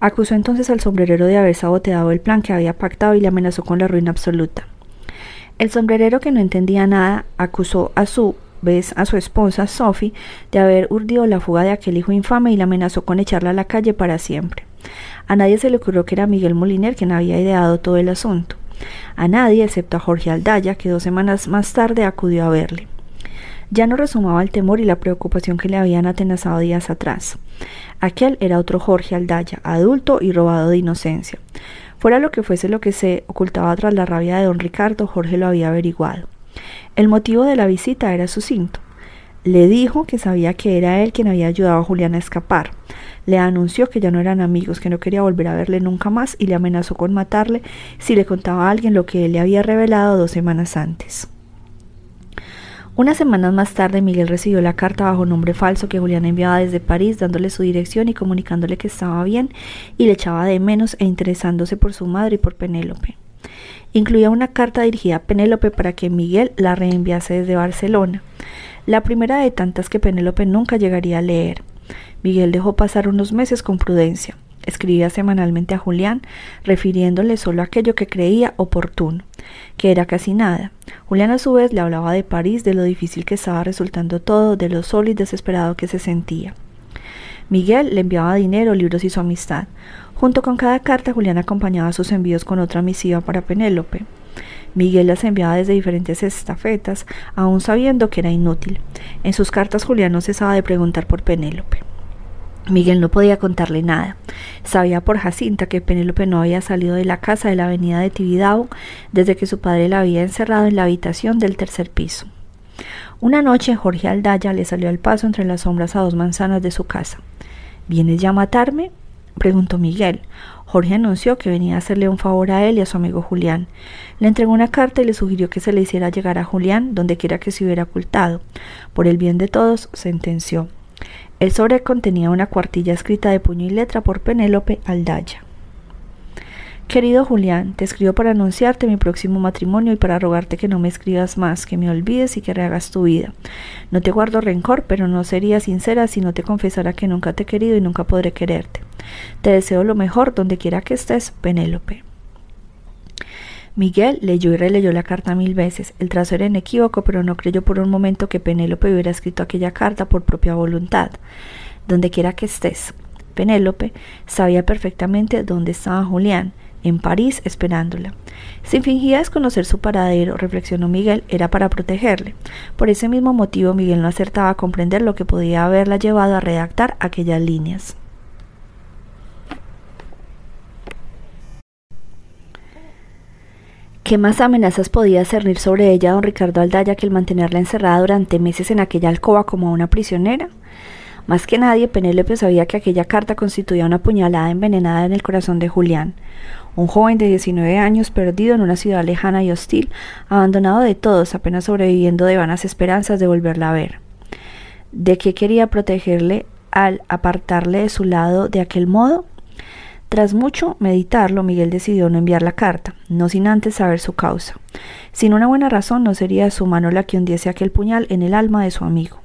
Acusó entonces al sombrerero de haber saboteado el plan que había pactado y le amenazó con la ruina absoluta. El sombrerero, que no entendía nada, acusó a su vez a su esposa, Sophie, de haber urdido la fuga de aquel hijo infame y la amenazó con echarla a la calle para siempre. A nadie se le ocurrió que era Miguel Moliner quien había ideado todo el asunto. A nadie, excepto a Jorge Aldaya, que dos semanas más tarde acudió a verle. Ya no resumaba el temor y la preocupación que le habían atenazado días atrás. Aquel era otro Jorge Aldaya, adulto y robado de inocencia. Fuera lo que fuese lo que se ocultaba tras la rabia de don Ricardo, Jorge lo había averiguado. El motivo de la visita era sucinto. Le dijo que sabía que era él quien había ayudado a Julián a escapar. Le anunció que ya no eran amigos, que no quería volver a verle nunca más y le amenazó con matarle si le contaba a alguien lo que él le había revelado dos semanas antes. Unas semanas más tarde, Miguel recibió la carta bajo nombre falso que Julián enviaba desde París, dándole su dirección y comunicándole que estaba bien y le echaba de menos e interesándose por su madre y por Penélope. Incluía una carta dirigida a Penélope para que Miguel la reenviase desde Barcelona, la primera de tantas que Penélope nunca llegaría a leer. Miguel dejó pasar unos meses con prudencia. Escribía semanalmente a Julián, refiriéndole solo aquello que creía oportuno, que era casi nada. Julián a su vez le hablaba de París, de lo difícil que estaba resultando todo, de lo solo y desesperado que se sentía. Miguel le enviaba dinero, libros y su amistad. Junto con cada carta, Julián acompañaba sus envíos con otra misiva para Penélope. Miguel las enviaba desde diferentes estafetas, aun sabiendo que era inútil. En sus cartas Julián no cesaba de preguntar por Penélope. Miguel no podía contarle nada. Sabía por Jacinta que Penélope no había salido de la casa de la avenida de Tibidabo desde que su padre la había encerrado en la habitación del tercer piso. Una noche Jorge Aldaya le salió al paso entre las sombras a dos manzanas de su casa. ¿Vienes ya a matarme? preguntó Miguel. Jorge anunció que venía a hacerle un favor a él y a su amigo Julián. Le entregó una carta y le sugirió que se le hiciera llegar a Julián donde quiera que se hubiera ocultado. Por el bien de todos, sentenció. El sobre contenía una cuartilla escrita de puño y letra por Penélope Aldaya. Querido Julián, te escribo para anunciarte mi próximo matrimonio y para rogarte que no me escribas más, que me olvides y que rehagas tu vida. No te guardo rencor, pero no sería sincera si no te confesara que nunca te he querido y nunca podré quererte. Te deseo lo mejor donde quiera que estés, Penélope. Miguel leyó y releyó la carta mil veces. El trazo era inequívoco, pero no creyó por un momento que Penélope hubiera escrito aquella carta por propia voluntad. Donde quiera que estés. Penélope sabía perfectamente dónde estaba Julián, en París esperándola. Si fingía desconocer su paradero, reflexionó Miguel, era para protegerle. Por ese mismo motivo Miguel no acertaba a comprender lo que podía haberla llevado a redactar aquellas líneas. ¿Qué más amenazas podía cernir sobre ella don Ricardo Aldaya que el mantenerla encerrada durante meses en aquella alcoba como una prisionera? Más que nadie, Penélope sabía que aquella carta constituía una puñalada envenenada en el corazón de Julián, un joven de 19 años perdido en una ciudad lejana y hostil, abandonado de todos, apenas sobreviviendo de vanas esperanzas de volverla a ver. ¿De qué quería protegerle al apartarle de su lado de aquel modo? Tras mucho meditarlo, Miguel decidió no enviar la carta, no sin antes saber su causa. Sin una buena razón no sería su mano la que hundiese aquel puñal en el alma de su amigo.